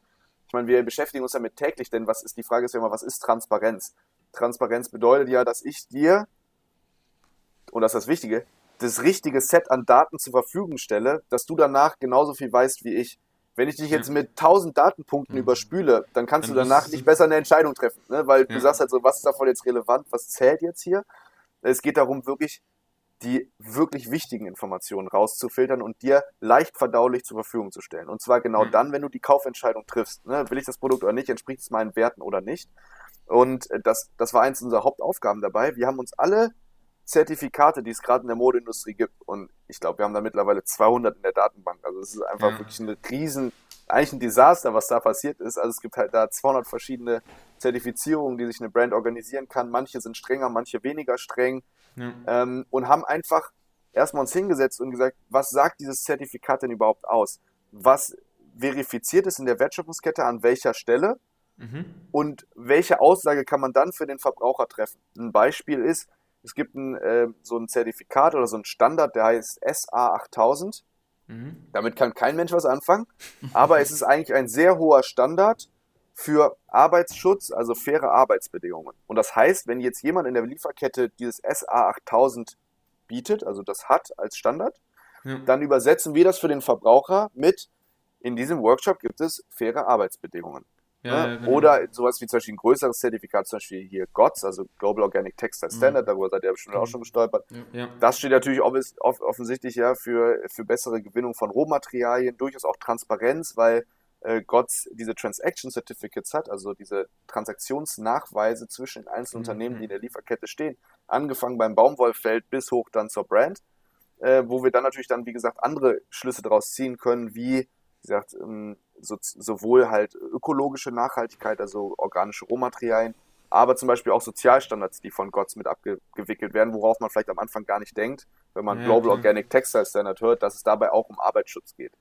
Ich meine, wir beschäftigen uns damit täglich, denn was ist, die Frage ist ja immer, was ist Transparenz? Transparenz bedeutet ja, dass ich dir, und das ist das Wichtige, das richtige Set an Daten zur Verfügung stelle, dass du danach genauso viel weißt wie ich. Wenn ich dich jetzt mit 1000 Datenpunkten mhm. überspüle, dann kannst dann du danach nicht besser eine Entscheidung treffen, ne? weil ja. du sagst halt so, was ist davon jetzt relevant, was zählt jetzt hier? Es geht darum, wirklich die wirklich wichtigen Informationen rauszufiltern und dir leicht verdaulich zur Verfügung zu stellen. Und zwar genau mhm. dann, wenn du die Kaufentscheidung triffst. Ne? Will ich das Produkt oder nicht? Entspricht es meinen Werten oder nicht? Und äh, das, das war eins unserer Hauptaufgaben dabei. Wir haben uns alle Zertifikate, die es gerade in der Modeindustrie gibt. Und ich glaube, wir haben da mittlerweile 200 in der Datenbank. Also es ist einfach ja. wirklich ein riesen, eigentlich ein Desaster, was da passiert ist. Also es gibt halt da 200 verschiedene Zertifizierungen, die sich eine Brand organisieren kann. Manche sind strenger, manche weniger streng. Ja. Ähm, und haben einfach erstmal uns hingesetzt und gesagt, was sagt dieses Zertifikat denn überhaupt aus? Was verifiziert es in der Wertschöpfungskette an welcher Stelle? Mhm. Und welche Aussage kann man dann für den Verbraucher treffen? Ein Beispiel ist, es gibt ein, äh, so ein Zertifikat oder so ein Standard, der heißt SA8000. Mhm. Damit kann kein Mensch was anfangen, aber es ist eigentlich ein sehr hoher Standard für Arbeitsschutz, also faire Arbeitsbedingungen. Und das heißt, wenn jetzt jemand in der Lieferkette dieses SA8000 bietet, also das hat als Standard, ja. dann übersetzen wir das für den Verbraucher mit, in diesem Workshop gibt es faire Arbeitsbedingungen. Ja, ja, genau. Oder sowas wie zum Beispiel ein größeres Zertifikat, zum Beispiel hier GOTS, also Global Organic Textile Standard, mhm. darüber seid ihr bestimmt auch mhm. schon gestolpert. Ja. Das steht natürlich offensichtlich ja für, für bessere Gewinnung von Rohmaterialien, durchaus auch Transparenz, weil äh, GOTS diese Transaction Certificates hat, also diese Transaktionsnachweise zwischen den einzelnen mhm. Unternehmen, die in der Lieferkette stehen, angefangen beim Baumwollfeld bis hoch dann zur Brand, äh, wo wir dann natürlich dann, wie gesagt, andere Schlüsse daraus ziehen können, wie, wie gesagt, ähm, so, sowohl halt ökologische Nachhaltigkeit, also organische Rohmaterialien, aber zum Beispiel auch Sozialstandards, die von GOTS mit abgewickelt werden, worauf man vielleicht am Anfang gar nicht denkt, wenn man ja, Global klar. Organic Textile Standard hört, dass es dabei auch um Arbeitsschutz geht.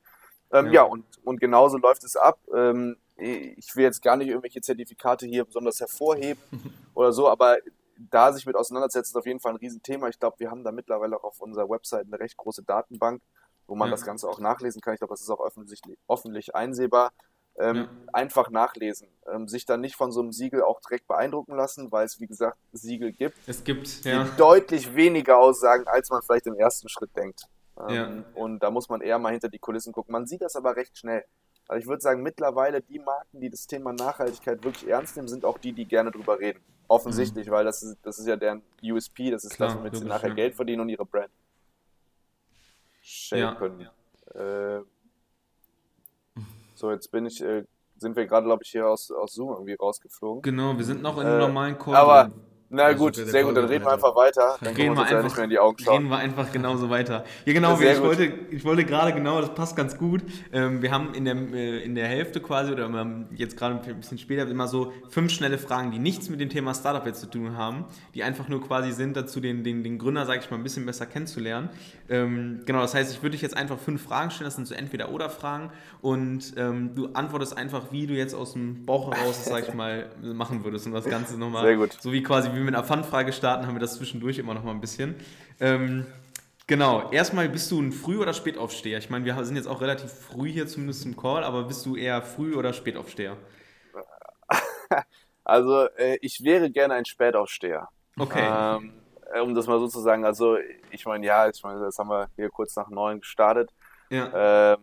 Ähm, ja. ja, und, und genauso läuft es ab. Ähm, ich will jetzt gar nicht irgendwelche Zertifikate hier besonders hervorheben oder so, aber da sich mit auseinandersetzen, ist auf jeden Fall ein Riesenthema. Ich glaube, wir haben da mittlerweile auch auf unserer Website eine recht große Datenbank, wo man ja. das Ganze auch nachlesen kann. Ich glaube, das ist auch öffentlich, öffentlich einsehbar. Ähm, ja. Einfach nachlesen. Ähm, sich dann nicht von so einem Siegel auch direkt beeindrucken lassen, weil es, wie gesagt, Siegel gibt. Es gibt, ja. Die deutlich weniger aussagen, als man vielleicht im ersten Schritt denkt. Ähm, ja. Und da muss man eher mal hinter die Kulissen gucken. Man sieht das aber recht schnell. Also ich würde sagen, mittlerweile die Marken, die das Thema Nachhaltigkeit wirklich ernst nehmen, sind auch die, die gerne drüber reden. Offensichtlich, mhm. weil das ist, das ist ja deren USP, das ist Klar, das, womit sie nachher. Geld verdienen und ihre Brand shapen. Ja. Äh, so, jetzt bin ich, äh, sind wir gerade, glaube ich, hier aus, aus Zoom irgendwie rausgeflogen. Genau, wir sind noch in einem äh, normalen Call. Aber na also gut, sehr gut, dann reden wir einfach weiter. Dann reden wir einfach, ja nicht mehr in die Augen schauen. Reden wir einfach genauso weiter. Ja, genau, ich wollte, ich wollte gerade genau, das passt ganz gut. Ähm, wir haben in der, äh, in der Hälfte quasi, oder jetzt gerade ein bisschen später, immer so fünf schnelle Fragen, die nichts mit dem Thema Startup jetzt zu tun haben, die einfach nur quasi sind, dazu den, den, den Gründer, sage ich mal, ein bisschen besser kennenzulernen. Ähm, genau, das heißt, ich würde dich jetzt einfach fünf Fragen stellen, das sind so Entweder-Oder-Fragen und ähm, du antwortest einfach, wie du jetzt aus dem Bauch heraus, sage ich mal, machen würdest und das Ganze nochmal, Sehr gut. so wie quasi wie mit einer Pfandfrage starten, haben wir das zwischendurch immer noch mal ein bisschen. Ähm, genau, erstmal bist du ein Früh- oder Spätaufsteher? Ich meine, wir sind jetzt auch relativ früh hier zumindest im Call, aber bist du eher Früh- oder Spätaufsteher? Also, äh, ich wäre gerne ein Spätaufsteher. Okay. Ähm, äh, um das mal so zu sagen, also ich meine, ja, ich meine, das haben wir hier kurz nach neun gestartet. Ja. Ähm,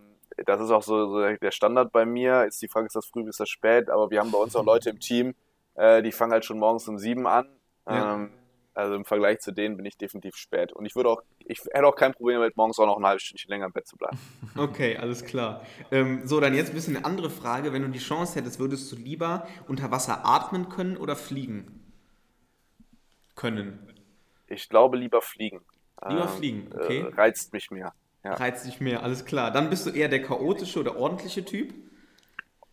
das ist auch so, so, der Standard bei mir. Ist die Frage, ist das früh, ist das spät? Aber wir haben bei uns auch Leute im Team, äh, die fangen halt schon morgens um sieben an ja. Ähm, also im Vergleich zu denen bin ich definitiv spät. Und ich würde auch, ich hätte auch kein Problem damit, morgens auch noch ein halbes Stündchen länger im Bett zu bleiben. Okay, alles klar. Ähm, so, dann jetzt ein bisschen eine andere Frage. Wenn du die Chance hättest, würdest du lieber unter Wasser atmen können oder fliegen können? Ich glaube lieber fliegen. Lieber ähm, fliegen, okay. Äh, reizt mich mehr. Ja. Reizt dich mehr, alles klar. Dann bist du eher der chaotische oder ordentliche Typ?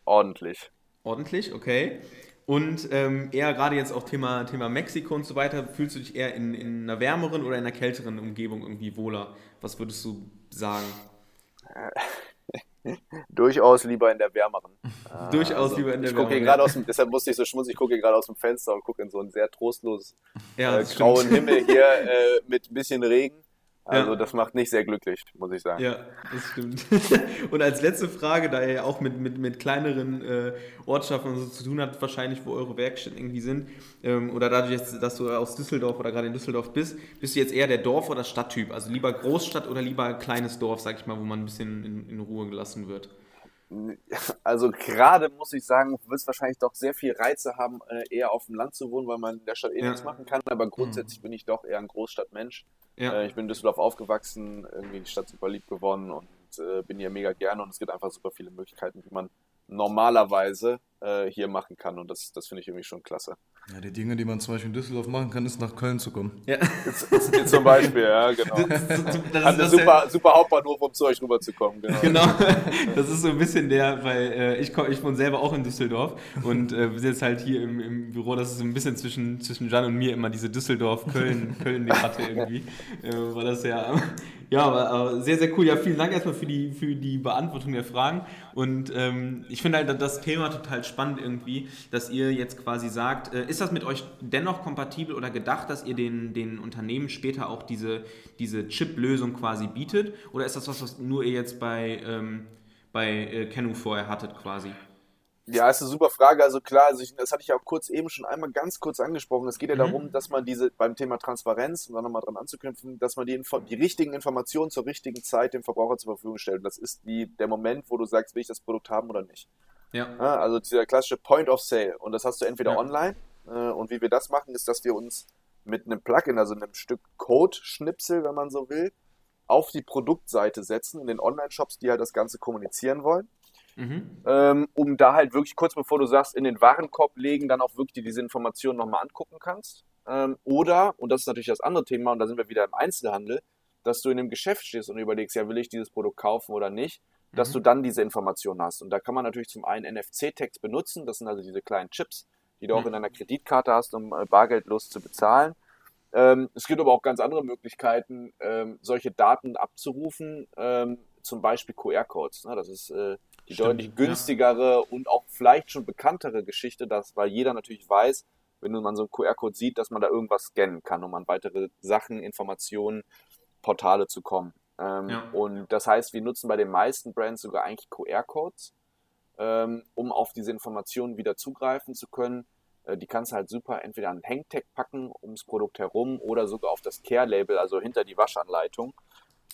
Ordentlich. Ordentlich, okay. Und ähm, eher gerade jetzt auch Thema, Thema Mexiko und so weiter, fühlst du dich eher in, in einer wärmeren oder in einer kälteren Umgebung irgendwie wohler? Was würdest du sagen? Durchaus lieber in der wärmeren. Durchaus also, lieber in der ich wärmeren. Gerade aus dem, deshalb musste ich so schmutzig, ich gucke gerade aus dem Fenster und gucke in so einen sehr trostloses ja, äh, grauen Himmel hier äh, mit ein bisschen Regen. Also ja. das macht nicht sehr glücklich, muss ich sagen. Ja, das stimmt. und als letzte Frage, da ihr ja auch mit, mit, mit kleineren äh, Ortschaften so zu tun habt, wahrscheinlich, wo eure Werkstätten irgendwie sind, ähm, oder dadurch, dass du aus Düsseldorf oder gerade in Düsseldorf bist, bist du jetzt eher der Dorf- oder Stadttyp? Also lieber Großstadt oder lieber kleines Dorf, sag ich mal, wo man ein bisschen in, in Ruhe gelassen wird? Also gerade muss ich sagen, du wirst wahrscheinlich doch sehr viel Reize haben, äh, eher auf dem Land zu wohnen, weil man in der Stadt eh ja. nichts machen kann. Aber grundsätzlich mhm. bin ich doch eher ein Großstadtmensch. Ja. Äh, ich bin in Düsseldorf aufgewachsen, irgendwie die Stadt super lieb gewonnen und äh, bin hier mega gerne und es gibt einfach super viele Möglichkeiten, wie man normalerweise äh, hier machen kann. Und das, das finde ich irgendwie schon klasse. Ja, die Dinge, die man zum Beispiel in Düsseldorf machen kann, ist nach Köln zu kommen. Ja. zum Beispiel, ja, genau. Das, das, das, Hat eine super, super Hauptbahnhof, um zu euch rüberzukommen. Genau. genau. Das ist so ein bisschen der, weil äh, ich, ich wohne selber auch in Düsseldorf und äh, wir sind jetzt halt hier im, im, Büro, das ist so ein bisschen zwischen, zwischen Jan und mir immer diese Düsseldorf-Köln-Debatte irgendwie. Äh, weil das ja ja, aber, aber, sehr, sehr cool. Ja, vielen Dank erstmal für die, für die Beantwortung der Fragen. Und ähm, ich finde halt das Thema total spannend irgendwie, dass ihr jetzt quasi sagt, äh, ist das mit euch dennoch kompatibel oder gedacht, dass ihr den, den Unternehmen später auch diese, diese Chip-Lösung quasi bietet? Oder ist das was, was nur ihr jetzt bei, ähm, bei äh, Canu vorher hattet quasi? Ja, ist eine super Frage. Also klar, also ich, das hatte ich ja auch kurz eben schon einmal ganz kurz angesprochen. Es geht ja mhm. darum, dass man diese beim Thema Transparenz, um da nochmal dran anzuknüpfen, dass man die, die richtigen Informationen zur richtigen Zeit dem Verbraucher zur Verfügung stellt. Und das ist die, der Moment, wo du sagst, will ich das Produkt haben oder nicht. Ja. ja also dieser klassische Point of Sale. Und das hast du entweder ja. online. Äh, und wie wir das machen, ist, dass wir uns mit einem Plugin, also einem Stück Code-Schnipsel, wenn man so will, auf die Produktseite setzen in den Online-Shops, die halt das Ganze kommunizieren wollen. Mhm. Ähm, um da halt wirklich kurz bevor du sagst, in den Warenkorb legen, dann auch wirklich diese Informationen nochmal angucken kannst. Ähm, oder, und das ist natürlich das andere Thema, und da sind wir wieder im Einzelhandel, dass du in einem Geschäft stehst und überlegst, ja, will ich dieses Produkt kaufen oder nicht, dass mhm. du dann diese Informationen hast. Und da kann man natürlich zum einen NFC-Tags benutzen, das sind also diese kleinen Chips, die du mhm. auch in deiner Kreditkarte hast, um äh, bargeldlos zu bezahlen. Ähm, es gibt aber auch ganz andere Möglichkeiten, ähm, solche Daten abzurufen, ähm, zum Beispiel QR-Codes. Ne? Das ist äh, die Stimmt, deutlich günstigere ja. und auch vielleicht schon bekanntere Geschichte, dass, weil jeder natürlich weiß, wenn man so einen QR-Code sieht, dass man da irgendwas scannen kann, um an weitere Sachen, Informationen, Portale zu kommen. Ähm, ja. Und das heißt, wir nutzen bei den meisten Brands sogar eigentlich QR-Codes, ähm, um auf diese Informationen wieder zugreifen zu können. Äh, die kannst du halt super entweder an Hangtag packen ums Produkt herum oder sogar auf das Care-Label, also hinter die Waschanleitung,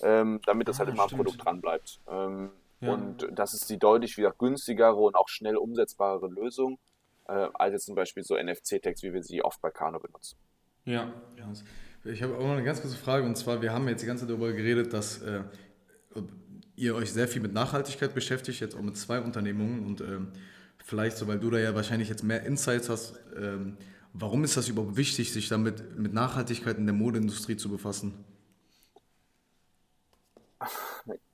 ähm, damit das ah, halt immer am Produkt dran bleibt. Ähm, ja. Und das ist die deutlich wieder günstigere und auch schnell umsetzbare Lösung, äh, als jetzt zum Beispiel so NFC-Tags, wie wir sie oft bei Kano benutzen. Ja. Ich habe auch noch eine ganz kurze Frage und zwar, wir haben jetzt die ganze Zeit darüber geredet, dass äh, ihr euch sehr viel mit Nachhaltigkeit beschäftigt, jetzt auch mit zwei Unternehmungen und ähm, vielleicht so, weil du da ja wahrscheinlich jetzt mehr Insights hast, ähm, warum ist das überhaupt wichtig, sich damit mit Nachhaltigkeit in der Modeindustrie zu befassen?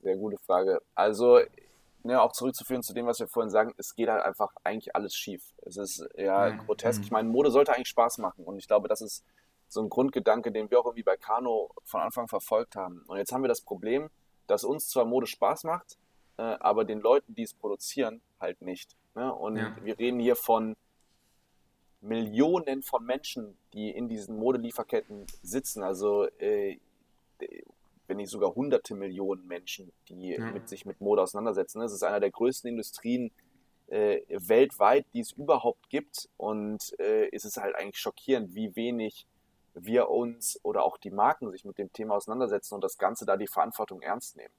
Sehr gute Frage. Also, ne, auch zurückzuführen zu dem, was wir vorhin sagen, es geht halt einfach eigentlich alles schief. Es ist ja mhm. grotesk. Ich meine, Mode sollte eigentlich Spaß machen und ich glaube, das ist so ein Grundgedanke, den wir auch irgendwie bei Kano von Anfang verfolgt haben. Und jetzt haben wir das Problem, dass uns zwar Mode Spaß macht, äh, aber den Leuten, die es produzieren, halt nicht. Ne? Und ja. wir reden hier von Millionen von Menschen, die in diesen Modelieferketten sitzen. Also äh, wenn nicht sogar hunderte Millionen Menschen, die ja. mit sich mit Mode auseinandersetzen. Es ist einer der größten Industrien äh, weltweit, die es überhaupt gibt. Und äh, es ist halt eigentlich schockierend, wie wenig wir uns oder auch die Marken sich mit dem Thema auseinandersetzen und das Ganze da die Verantwortung ernst nehmen.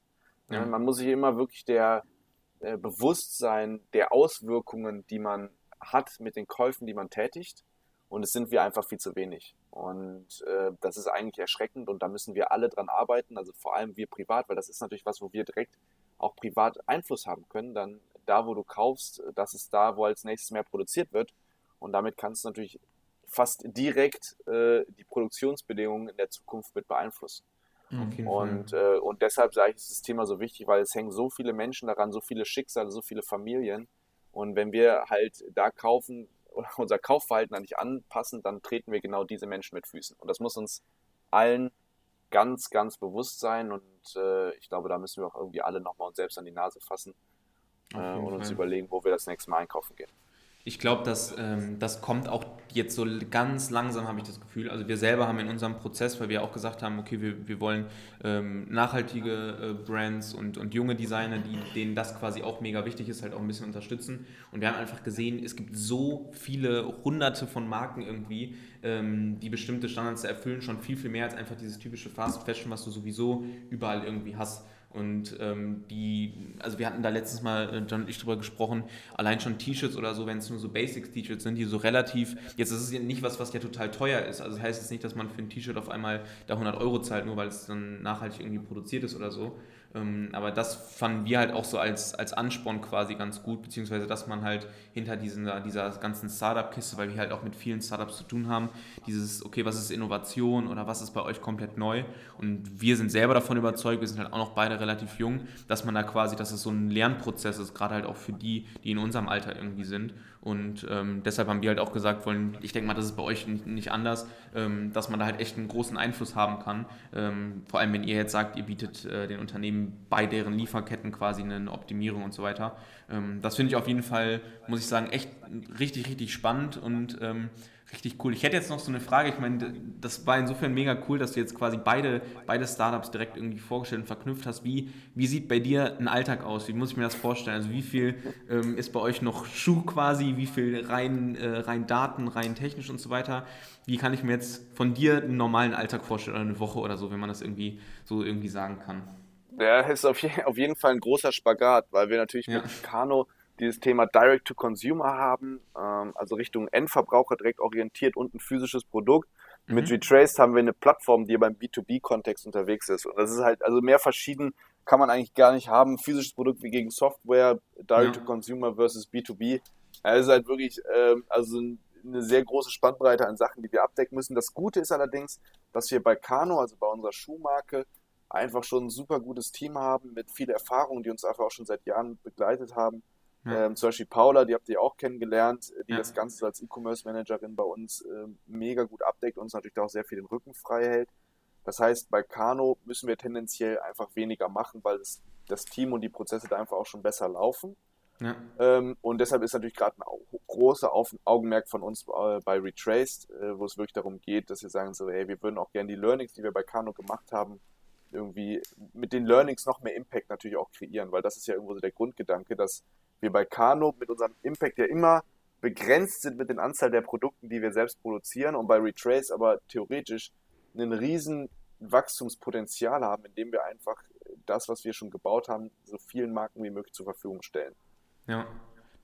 Ja. Man muss sich immer wirklich der äh, Bewusstsein der Auswirkungen, die man hat mit den Käufen, die man tätigt. Und es sind wir einfach viel zu wenig. Und äh, das ist eigentlich erschreckend und da müssen wir alle dran arbeiten, also vor allem wir privat, weil das ist natürlich was, wo wir direkt auch privat Einfluss haben können. Dann da, wo du kaufst, das ist da, wo als nächstes mehr produziert wird. Und damit kannst du natürlich fast direkt äh, die Produktionsbedingungen in der Zukunft mit beeinflussen. Okay, und, äh, und deshalb sage ich, ist das Thema so wichtig, weil es hängen so viele Menschen daran, so viele Schicksale, so viele Familien. Und wenn wir halt da kaufen oder unser Kaufverhalten da nicht anpassen, dann treten wir genau diese Menschen mit Füßen. Und das muss uns allen ganz, ganz bewusst sein. Und äh, ich glaube, da müssen wir auch irgendwie alle nochmal uns selbst an die Nase fassen äh, und uns überlegen, wo wir das nächste Mal einkaufen gehen. Ich glaube, dass ähm, das kommt auch jetzt so ganz langsam, habe ich das Gefühl. Also wir selber haben in unserem Prozess, weil wir auch gesagt haben, okay, wir, wir wollen ähm, nachhaltige äh, Brands und, und junge Designer, die, denen das quasi auch mega wichtig ist, halt auch ein bisschen unterstützen. Und wir haben einfach gesehen, es gibt so viele hunderte von Marken irgendwie, ähm, die bestimmte Standards erfüllen, schon viel, viel mehr als einfach dieses typische Fast Fashion, was du sowieso überall irgendwie hast. Und ähm, die, also wir hatten da letztens mal, äh, John und ich drüber gesprochen, allein schon T-Shirts oder so, wenn es nur so Basics-T-Shirts sind, die so relativ, jetzt ist es ja nicht was, was ja total teuer ist. Also das heißt jetzt nicht, dass man für ein T-Shirt auf einmal da 100 Euro zahlt, nur weil es dann nachhaltig irgendwie produziert ist oder so. Ähm, aber das fanden wir halt auch so als, als Ansporn quasi ganz gut, beziehungsweise dass man halt hinter diesen, dieser ganzen Startup-Kiste, weil wir halt auch mit vielen Startups zu tun haben, dieses, okay, was ist Innovation oder was ist bei euch komplett neu? Und wir sind selber davon überzeugt, wir sind halt auch noch beide relativ jung, dass man da quasi, dass es so ein Lernprozess ist, gerade halt auch für die, die in unserem Alter irgendwie sind. Und ähm, deshalb haben wir halt auch gesagt, wollen, ich denke mal, das ist bei euch nicht, nicht anders, ähm, dass man da halt echt einen großen Einfluss haben kann. Ähm, vor allem, wenn ihr jetzt sagt, ihr bietet äh, den Unternehmen bei deren Lieferketten quasi eine Optimierung und so weiter. Ähm, das finde ich auf jeden Fall, muss ich sagen, echt richtig, richtig spannend und ähm, richtig cool. Ich hätte jetzt noch so eine Frage, ich meine, das war insofern mega cool, dass du jetzt quasi beide, beide Startups direkt irgendwie vorgestellt und verknüpft hast. Wie, wie sieht bei dir ein Alltag aus? Wie muss ich mir das vorstellen? Also wie viel ähm, ist bei euch noch Schuh quasi, wie viel rein, äh, rein Daten, rein technisch und so weiter? Wie kann ich mir jetzt von dir einen normalen Alltag vorstellen oder eine Woche oder so, wenn man das irgendwie so irgendwie sagen kann? Ja, ist auf, je, auf jeden Fall ein großer Spagat, weil wir natürlich ja. mit Kano dieses Thema Direct to Consumer haben, ähm, also Richtung Endverbraucher direkt orientiert und ein physisches Produkt. Mhm. Mit Retraced haben wir eine Plattform, die beim B2B-Kontext unterwegs ist. Und das ist halt, also mehr verschieden kann man eigentlich gar nicht haben. Physisches Produkt wie gegen Software, Direct ja. to Consumer versus B2B. Es ist halt wirklich, ähm, also eine sehr große Spannbreite an Sachen, die wir abdecken müssen. Das Gute ist allerdings, dass wir bei Kano, also bei unserer Schuhmarke, einfach schon ein super gutes Team haben mit viel Erfahrung, die uns einfach auch schon seit Jahren begleitet haben ja. Ähm, zum Beispiel Paula, die habt ihr auch kennengelernt, die ja. das Ganze als E-Commerce-Managerin bei uns äh, mega gut abdeckt und uns natürlich auch sehr viel den Rücken frei hält. Das heißt, bei Kano müssen wir tendenziell einfach weniger machen, weil das, das Team und die Prozesse da einfach auch schon besser laufen. Ja. Ähm, und deshalb ist natürlich gerade ein großer Augenmerk von uns äh, bei Retraced, äh, wo es wirklich darum geht, dass wir sagen so, ey, wir würden auch gerne die Learnings, die wir bei Kano gemacht haben, irgendwie mit den Learnings noch mehr Impact natürlich auch kreieren, weil das ist ja irgendwo so der Grundgedanke, dass wir bei Kano mit unserem Impact ja immer begrenzt sind mit der Anzahl der Produkten, die wir selbst produzieren und bei Retrace aber theoretisch einen riesen Wachstumspotenzial haben, indem wir einfach das, was wir schon gebaut haben, so vielen Marken wie möglich zur Verfügung stellen. Ja,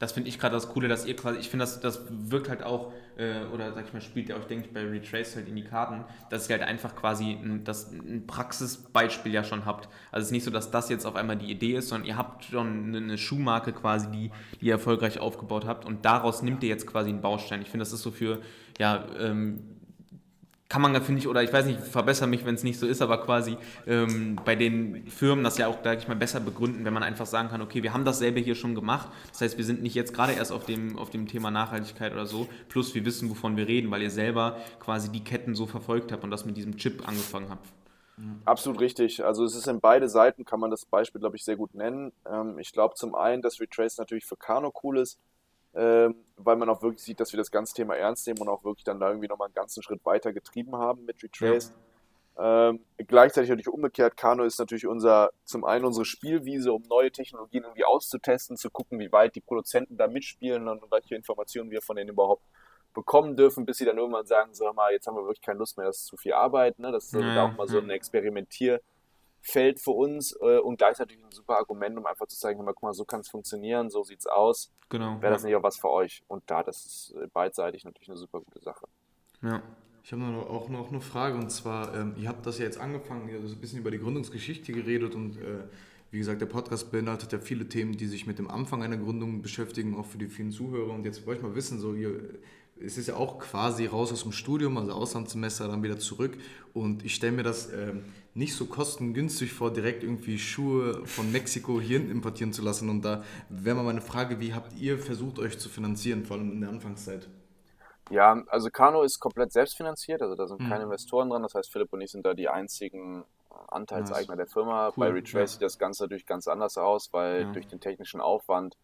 das finde ich gerade das Coole, dass ihr quasi, ich finde, das, das wirkt halt auch, äh, oder sag ich mal, spielt ihr euch, denke ich, bei Retrace halt in die Karten, dass ihr halt einfach quasi ein, das, ein Praxisbeispiel ja schon habt. Also es ist nicht so, dass das jetzt auf einmal die Idee ist, sondern ihr habt schon eine Schuhmarke quasi, die, die ihr erfolgreich aufgebaut habt und daraus nimmt ihr jetzt quasi einen Baustein. Ich finde, das ist so für, ja, ähm, kann man, finde ich, oder ich weiß nicht, verbessere mich, wenn es nicht so ist, aber quasi ähm, bei den Firmen das ja auch, sage ich mal, besser begründen, wenn man einfach sagen kann, okay, wir haben dasselbe hier schon gemacht. Das heißt, wir sind nicht jetzt gerade erst auf dem, auf dem Thema Nachhaltigkeit oder so, plus wir wissen, wovon wir reden, weil ihr selber quasi die Ketten so verfolgt habt und das mit diesem Chip angefangen habt. Absolut richtig. Also es ist in beide Seiten, kann man das Beispiel, glaube ich, sehr gut nennen. Ähm, ich glaube zum einen, dass Retrace natürlich für Kano cool ist, ähm, weil man auch wirklich sieht, dass wir das ganze Thema ernst nehmen und auch wirklich dann da irgendwie nochmal einen ganzen Schritt weiter getrieben haben mit Retrace. Ja. Ähm, gleichzeitig natürlich umgekehrt, Kano ist natürlich unser, zum einen unsere Spielwiese, um neue Technologien irgendwie auszutesten, zu gucken, wie weit die Produzenten da mitspielen und welche Informationen wir von denen überhaupt bekommen dürfen, bis sie dann irgendwann sagen, sag mal, jetzt haben wir wirklich keine Lust mehr, das ist zu viel Arbeit. Ne? Das ist also ja, auch mal so ein Experimentier- Feld für uns äh, und gleichzeitig ein super Argument, um einfach zu zeigen, guck mal, so kann es funktionieren, so sieht es aus. Genau. Wäre das nicht auch was für euch? Und da, das ist äh, beidseitig natürlich eine super gute Sache. Ja. Ich habe auch noch eine Frage und zwar, ähm, ihr habt das ja jetzt angefangen, ihr habt ein bisschen über die Gründungsgeschichte geredet und äh, wie gesagt, der Podcast beinhaltet ja viele Themen, die sich mit dem Anfang einer Gründung beschäftigen, auch für die vielen Zuhörer. Und jetzt wollte ich mal wissen, so ihr, es ist ja auch quasi raus aus dem Studium, also Auslandssemester, dann wieder zurück. Und ich stelle mir das ähm, nicht so kostengünstig vor, direkt irgendwie Schuhe von Mexiko hierhin importieren zu lassen. Und da wäre mal meine Frage, wie habt ihr versucht, euch zu finanzieren, vor allem in der Anfangszeit? Ja, also Kano ist komplett selbstfinanziert, also da sind hm. keine Investoren dran. Das heißt, Philipp und ich sind da die einzigen Anteilseigner nice. der Firma. Cool. Bei Retrace ja. sieht das Ganze natürlich ganz anders aus, weil ja. durch den technischen Aufwand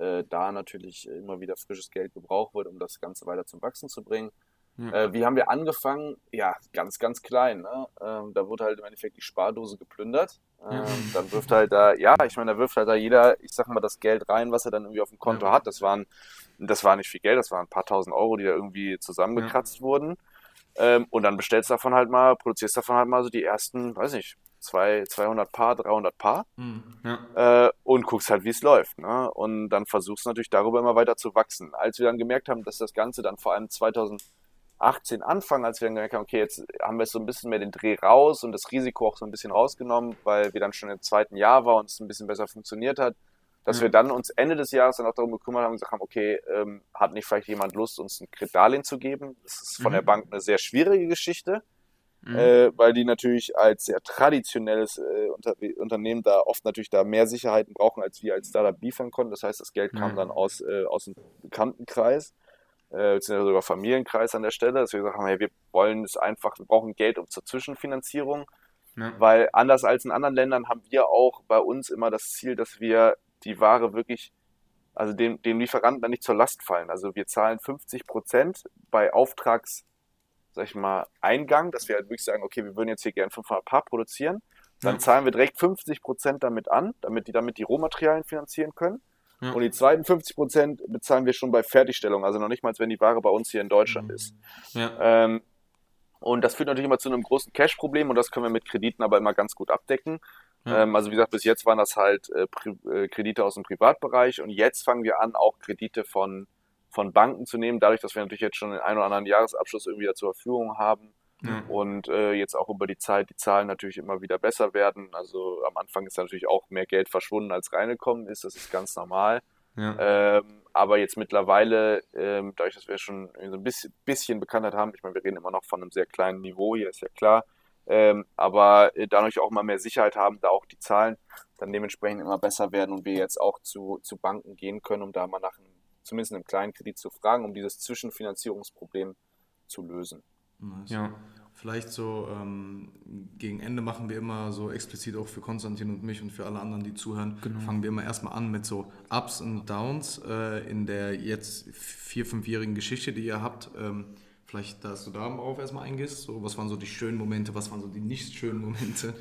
äh, da natürlich immer wieder frisches Geld gebraucht wird, um das Ganze weiter zum Wachsen zu bringen. Ja. Äh, wie haben wir angefangen? Ja, ganz, ganz klein. Ne? Ähm, da wurde halt im Endeffekt die Spardose geplündert. Ähm, ja. Dann wirft halt da, ja, ich meine, da wirft halt da jeder, ich sag mal, das Geld rein, was er dann irgendwie auf dem Konto ja. hat. Das waren, das war nicht viel Geld, das waren ein paar tausend Euro, die da irgendwie zusammengekratzt wurden. Ähm, und dann bestellst du davon halt mal, produzierst davon halt mal so die ersten, weiß nicht, zwei, 200 Paar, 300 Paar mhm. ja. äh, und guckst halt, wie es läuft. Ne? Und dann versuchst du natürlich darüber immer weiter zu wachsen. Als wir dann gemerkt haben, dass das Ganze dann vor allem 2000 18 anfangen, als wir dann gemerkt haben, okay, jetzt haben wir so ein bisschen mehr den Dreh raus und das Risiko auch so ein bisschen rausgenommen, weil wir dann schon im zweiten Jahr waren und es ein bisschen besser funktioniert hat, dass ja. wir dann uns Ende des Jahres dann auch darum gekümmert haben und gesagt haben, okay, ähm, hat nicht vielleicht jemand Lust, uns ein Kreditdarlehen zu geben? Das ist von mhm. der Bank eine sehr schwierige Geschichte, mhm. äh, weil die natürlich als sehr traditionelles äh, Unter Unternehmen da oft natürlich da mehr Sicherheiten brauchen, als wir als Startup liefern konnten. Das heißt, das Geld kam mhm. dann aus, äh, aus dem Bekanntenkreis äh, beziehungsweise sogar Familienkreis an der Stelle, dass wir gesagt haben, hey, wir wollen es einfach, wir brauchen Geld um zur Zwischenfinanzierung. Ja. Weil anders als in anderen Ländern haben wir auch bei uns immer das Ziel, dass wir die Ware wirklich, also dem, dem Lieferanten dann nicht zur Last fallen. Also wir zahlen 50 Prozent bei Auftrags, sag ich mal, Eingang, dass wir halt wirklich sagen, okay, wir würden jetzt hier gerne 500 Paar produzieren. Dann ja. zahlen wir direkt 50 Prozent damit an, damit die damit die Rohmaterialien finanzieren können. Ja. Und die zweiten 50 Prozent bezahlen wir schon bei Fertigstellung, also noch nicht mal, wenn die Ware bei uns hier in Deutschland mhm. ist. Ja. Ähm, und das führt natürlich immer zu einem großen Cash-Problem und das können wir mit Krediten aber immer ganz gut abdecken. Ja. Ähm, also wie gesagt, bis jetzt waren das halt äh, äh, Kredite aus dem Privatbereich und jetzt fangen wir an, auch Kredite von, von Banken zu nehmen, dadurch, dass wir natürlich jetzt schon den einen oder anderen Jahresabschluss irgendwie da zur Verfügung haben. Ja. Und äh, jetzt auch über die Zeit die Zahlen natürlich immer wieder besser werden. Also am Anfang ist natürlich auch mehr Geld verschwunden, als reingekommen ist. Das ist ganz normal. Ja. Ähm, aber jetzt mittlerweile, ähm, dadurch, dass wir schon so ein bisschen, bisschen Bekanntheit haben, ich meine, wir reden immer noch von einem sehr kleinen Niveau hier, ist ja klar, ähm, aber äh, dadurch auch immer mehr Sicherheit haben, da auch die Zahlen dann dementsprechend immer besser werden und wir jetzt auch zu, zu Banken gehen können, um da mal nach einem, zumindest einem kleinen Kredit zu fragen, um dieses Zwischenfinanzierungsproblem zu lösen. Ja. Vielleicht so ähm, gegen Ende machen wir immer so explizit auch für Konstantin und mich und für alle anderen, die zuhören, genau. fangen wir immer erstmal an mit so Ups und Downs äh, in der jetzt vier, fünfjährigen Geschichte, die ihr habt. Ähm, vielleicht, dass du darauf erstmal eingehst. So, was waren so die schönen Momente, was waren so die nicht schönen Momente?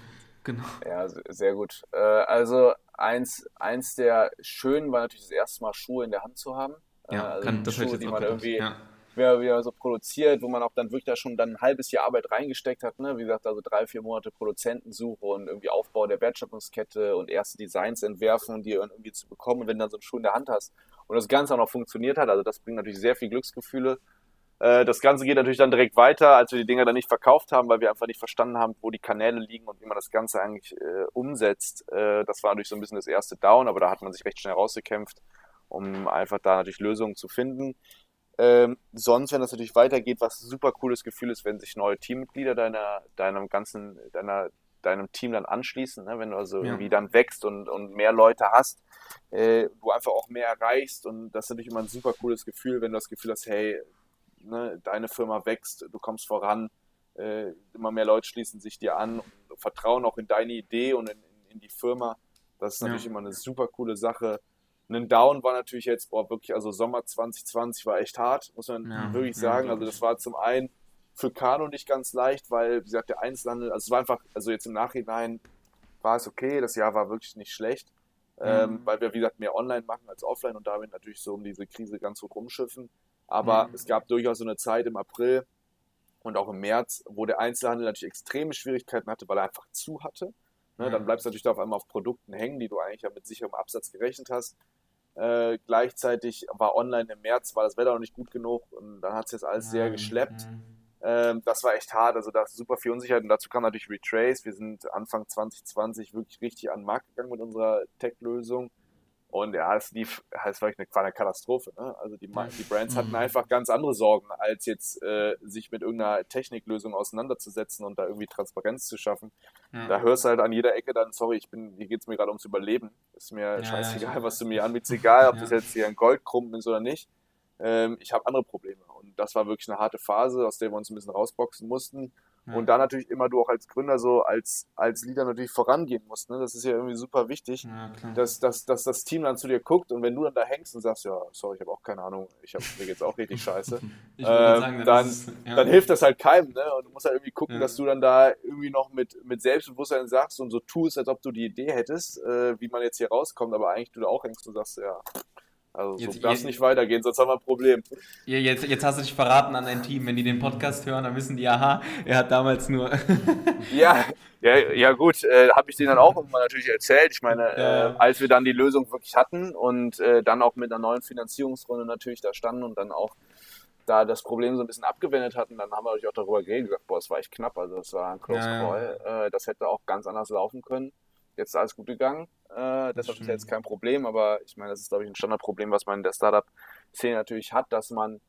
Genau. Ja, sehr gut. Äh, also eins, eins der schönen war natürlich das erste Mal Schuhe in der Hand zu haben. Ja, äh, also kann, das Schuhe, die man irgendwie ja wer wieder so produziert, wo man auch dann wirklich da schon dann ein halbes Jahr Arbeit reingesteckt hat. Ne? Wie gesagt, also drei, vier Monate Produzentensuche und irgendwie Aufbau der Wertschöpfungskette und erste Designs entwerfen die irgendwie zu bekommen. Und wenn du dann so einen Schuh in der Hand hast und das Ganze auch noch funktioniert hat, also das bringt natürlich sehr viel Glücksgefühle. Äh, das Ganze geht natürlich dann direkt weiter, als wir die Dinger dann nicht verkauft haben, weil wir einfach nicht verstanden haben, wo die Kanäle liegen und wie man das Ganze eigentlich äh, umsetzt. Äh, das war natürlich so ein bisschen das erste Down, aber da hat man sich recht schnell rausgekämpft, um einfach da natürlich Lösungen zu finden. Ähm, sonst, wenn das natürlich weitergeht, was ein super cooles Gefühl ist, wenn sich neue Teammitglieder deiner, deinem ganzen, deiner, deinem Team dann anschließen, ne? wenn du also ja. irgendwie dann wächst und, und mehr Leute hast, äh, du einfach auch mehr erreichst und das ist natürlich immer ein super cooles Gefühl, wenn du das Gefühl hast, hey, ne, deine Firma wächst, du kommst voran, äh, immer mehr Leute schließen sich dir an vertrauen auch in deine Idee und in, in, in die Firma. Das ist natürlich ja. immer eine super coole Sache. Ein Down war natürlich jetzt, boah, wirklich, also Sommer 2020 war echt hart, muss man ja, wirklich sagen. Ja, also das war zum einen für Kano nicht ganz leicht, weil, wie gesagt, der Einzelhandel, also es war einfach, also jetzt im Nachhinein war es okay, das Jahr war wirklich nicht schlecht, mhm. ähm, weil wir, wie gesagt, mehr online machen als offline und damit natürlich so um diese Krise ganz gut rumschiffen. Aber mhm. es gab durchaus so eine Zeit im April und auch im März, wo der Einzelhandel natürlich extreme Schwierigkeiten hatte, weil er einfach zu hatte. Ne, Dann bleibst du natürlich da auf einmal auf Produkten hängen, die du eigentlich ja mit sicherem Absatz gerechnet hast. Äh, gleichzeitig war online im März, war das Wetter noch nicht gut genug und dann hat es jetzt alles sehr geschleppt. Ähm, das war echt hart, also da ist super viel Unsicherheit und dazu kam natürlich Retrace. Wir sind Anfang 2020 wirklich richtig an den Markt gegangen mit unserer Tech-Lösung und ja, es lief, es war eine, Katastrophe. Ne? Also die, die Brands hatten mhm. einfach ganz andere Sorgen, als jetzt äh, sich mit irgendeiner Techniklösung auseinanderzusetzen und da irgendwie Transparenz zu schaffen. Ja. Da hörst du halt an jeder Ecke dann, sorry, ich bin, hier geht es mir gerade ums Überleben. Ist mir ja, scheißegal, ja, was du mir anbietest, egal, ob das jetzt hier ein Goldkrumpen ist oder nicht. Ähm, ich habe andere Probleme. Und das war wirklich eine harte Phase, aus der wir uns ein bisschen rausboxen mussten. Und da natürlich immer du auch als Gründer so, als, als Leader natürlich vorangehen musst. Ne? Das ist ja irgendwie super wichtig, ja, dass, dass, dass das Team dann zu dir guckt und wenn du dann da hängst und sagst, ja, sorry, ich habe auch keine Ahnung, ich hab, mir geht's auch richtig scheiße, ähm, sagen, dann, es, ja. dann hilft das halt keinem. Ne? Und du musst halt irgendwie gucken, ja. dass du dann da irgendwie noch mit, mit Selbstbewusstsein sagst und so tust, als ob du die Idee hättest, äh, wie man jetzt hier rauskommt, aber eigentlich du da auch hängst und sagst, ja, also jetzt, so darf es nicht weitergehen, sonst haben wir ein Problem. Jetzt, jetzt hast du dich verraten an dein Team. Wenn die den Podcast hören, dann wissen die, aha, er hat damals nur... ja, ja, ja gut, äh, habe ich denen dann auch immer natürlich erzählt. Ich meine, äh, als wir dann die Lösung wirklich hatten und äh, dann auch mit einer neuen Finanzierungsrunde natürlich da standen und dann auch da das Problem so ein bisschen abgewendet hatten, dann haben wir natürlich auch darüber geredet, gesagt, boah, es war echt knapp, also es war ein Close ja, Call. Äh, das hätte auch ganz anders laufen können. Jetzt ist alles gut gegangen. Äh, deshalb ist ja jetzt kein Problem, aber ich meine, das ist, glaube ich, ein Standardproblem, was man in der Startup-Szene natürlich hat, dass man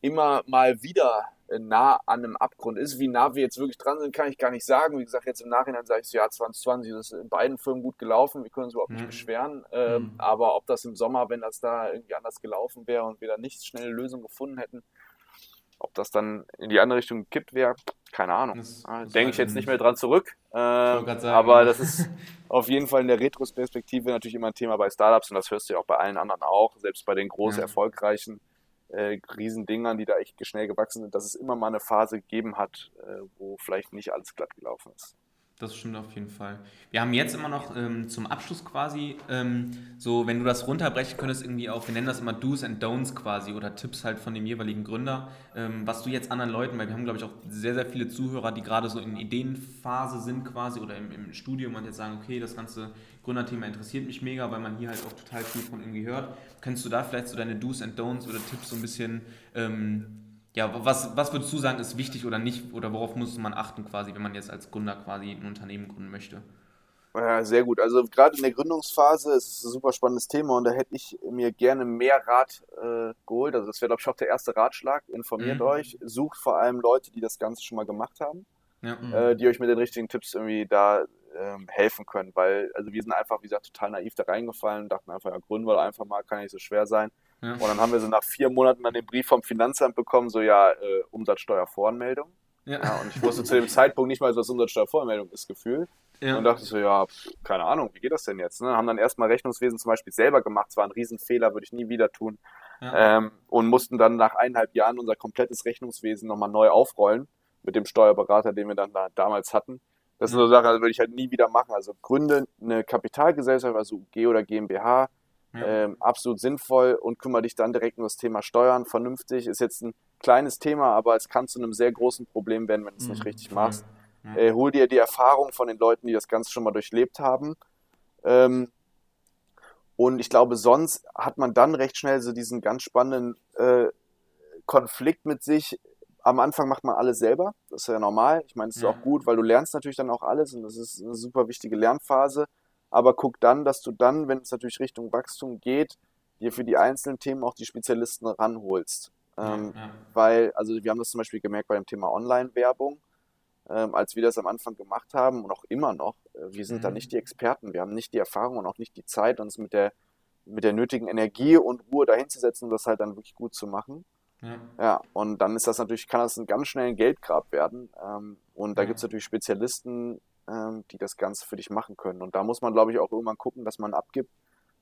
immer mal wieder nah an einem Abgrund ist. Wie nah wir jetzt wirklich dran sind, kann ich gar nicht sagen. Wie gesagt, jetzt im Nachhinein sage ich so, ja, 2020 ist in beiden Firmen gut gelaufen. Wir können uns überhaupt nicht mhm. beschweren. Ähm, mhm. Aber ob das im Sommer, wenn das da irgendwie anders gelaufen wäre und wir da nicht schnell eine Lösung gefunden hätten, ob das dann in die andere Richtung gekippt wäre, keine Ahnung. Das- Ah, das Denke ich jetzt ich nicht mehr dran zurück. Äh, sagen, aber das ist auf jeden Fall in der Retrospektive natürlich immer ein Thema bei Startups und das hörst du ja auch bei allen anderen auch, selbst bei den groß Ja. erfolgreichen äh, Riesendingern, die da echt schnell gewachsen sind, dass es immer mal eine Phase gegeben hat, äh, wo vielleicht nicht alles glatt gelaufen ist. Das stimmt auf jeden Fall. Wir haben jetzt immer noch ähm, zum Abschluss quasi, ähm, so wenn du das runterbrechen könntest, irgendwie auch, wir nennen das immer Do's and Don'ts quasi oder Tipps halt von dem jeweiligen Gründer, ähm, was du jetzt anderen Leuten, weil wir haben glaube ich auch sehr, sehr viele Zuhörer, die gerade so in Ideenphase sind quasi oder im, im Studium und jetzt sagen, okay, das ganze Gründerthema interessiert mich mega, weil man hier halt auch total viel von irgendwie hört. Könntest du da vielleicht so deine Do's and Don'ts oder Tipps so ein bisschen ähm, ja, was, was würdest du sagen, ist wichtig oder nicht? Oder worauf muss man achten quasi, wenn man jetzt als Gründer quasi ein Unternehmen gründen möchte? Ja, sehr gut. Also gerade in der Gründungsphase ist es ein super spannendes Thema und da hätte ich mir gerne mehr Rat äh, geholt. Also das wäre, glaube ich, auch der erste Ratschlag. Informiert Mhm. euch, sucht vor allem Leute, die das Ganze schon mal gemacht haben, Ja. äh, die euch mit den richtigen Tipps irgendwie da ähm, helfen können. Weil, also wir sind einfach, wie gesagt, total naiv da reingefallen und dachten einfach, ja, gründen wir doch einfach mal, kann ja nicht so schwer sein. Ja. Und dann haben wir so nach vier Monaten dann den Brief vom Finanzamt bekommen, so ja, äh, Umsatzsteuervoranmeldung. Ja. Ja, und ich wusste zu dem Zeitpunkt nicht mal, was Umsatzsteuervoranmeldung ist, gefühlt. Ja. Und dachte so, ja, keine Ahnung, wie geht das denn jetzt? Ne? Haben dann erstmal Rechnungswesen zum Beispiel selber gemacht. Es war ein Riesenfehler, würde ich nie wieder tun. Ja. Ähm, und mussten dann nach eineinhalb Jahren unser komplettes Rechnungswesen nochmal neu aufrollen mit dem Steuerberater, den wir dann da damals hatten. Das sind so Sachen, also würde ich halt nie wieder machen. Also gründe eine Kapitalgesellschaft, also UG oder GmbH, Ja. ähm, absolut sinnvoll und kümmere dich dann direkt um das Thema Steuern vernünftig. Ist jetzt ein kleines Thema, aber es kann zu einem sehr großen Problem werden, wenn du es nicht Mhm. richtig machst. Ja. Äh, hol dir die Erfahrung von den Leuten, die das Ganze schon mal durchlebt haben. Ähm, und ich glaube, sonst hat man dann recht schnell so diesen ganz spannenden äh, Konflikt mit sich. Am Anfang macht man alles selber. Das ist ja normal. Ich meine, es ist Ja. auch gut, weil du lernst natürlich dann auch alles und das ist eine super wichtige Lernphase. Aber guck dann, dass du dann, wenn es natürlich Richtung Wachstum geht, dir für die einzelnen Themen auch die Spezialisten ranholst. Ähm, ja. weil, also wir haben das zum Beispiel gemerkt bei dem Thema Online-Werbung, ähm, als wir das am Anfang gemacht haben und auch immer noch, äh, wir sind da Mhm. nicht die Experten, wir haben nicht die Erfahrung und auch nicht die Zeit, uns mit der, mit der nötigen Energie und Ruhe dahinzusetzen, um das halt dann wirklich gut zu machen. Ja. Ja, und dann ist das natürlich, kann das ein ganz schnell ein Geldgrab werden. Ähm, und da Ja. gibt es natürlich Spezialisten, ähm, die das Ganze für dich machen können. Und da muss man, glaube ich, auch irgendwann gucken, dass man abgibt,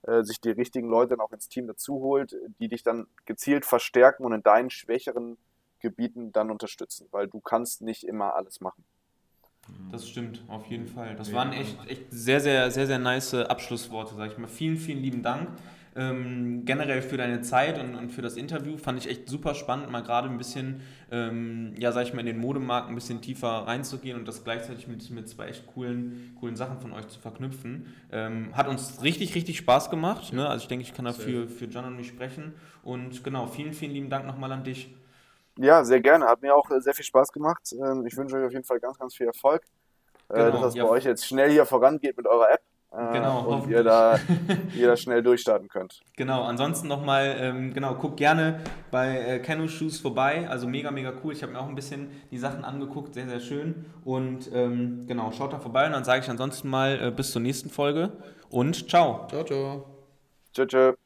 äh, sich die richtigen Leute dann auch ins Team dazu holt, die dich dann gezielt verstärken und in deinen schwächeren Gebieten dann unterstützen, weil du kannst nicht immer alles machen. Das stimmt, auf jeden Fall. Das waren echt, echt sehr, sehr, sehr, sehr nice Abschlussworte, sag ich mal. Vielen, vielen lieben Dank. Ähm, generell für deine Zeit und, und für das Interview fand ich echt super spannend, mal gerade ein bisschen, ähm, ja, sag ich mal, in den Modemarkt ein bisschen tiefer reinzugehen und das gleichzeitig mit, mit zwei echt coolen, coolen Sachen von euch zu verknüpfen. Ähm, hat uns richtig, richtig Spaß gemacht. Ne? Also ich denke, ich kann dafür für John und mich sprechen. Und genau, vielen, vielen lieben Dank nochmal an dich. Ja, sehr gerne. Hat mir auch äh, sehr viel Spaß gemacht. Ähm, ich wünsche euch auf jeden Fall ganz, ganz viel Erfolg, äh, Genau, dass das ja. bei euch jetzt schnell hier vorangeht mit eurer App. Äh, Genau, und hoffentlich. ihr da, ihr da schnell durchstarten könnt. Genau, ansonsten nochmal, ähm, genau, guck gerne bei äh, Cano Shoes vorbei. Also mega, mega cool. Ich habe mir auch ein bisschen die Sachen angeguckt, sehr, sehr schön. Und ähm, genau, schaut da vorbei und dann sage ich ansonsten mal äh, bis zur nächsten Folge und ciao. Ciao, ciao. Tschö, tschö.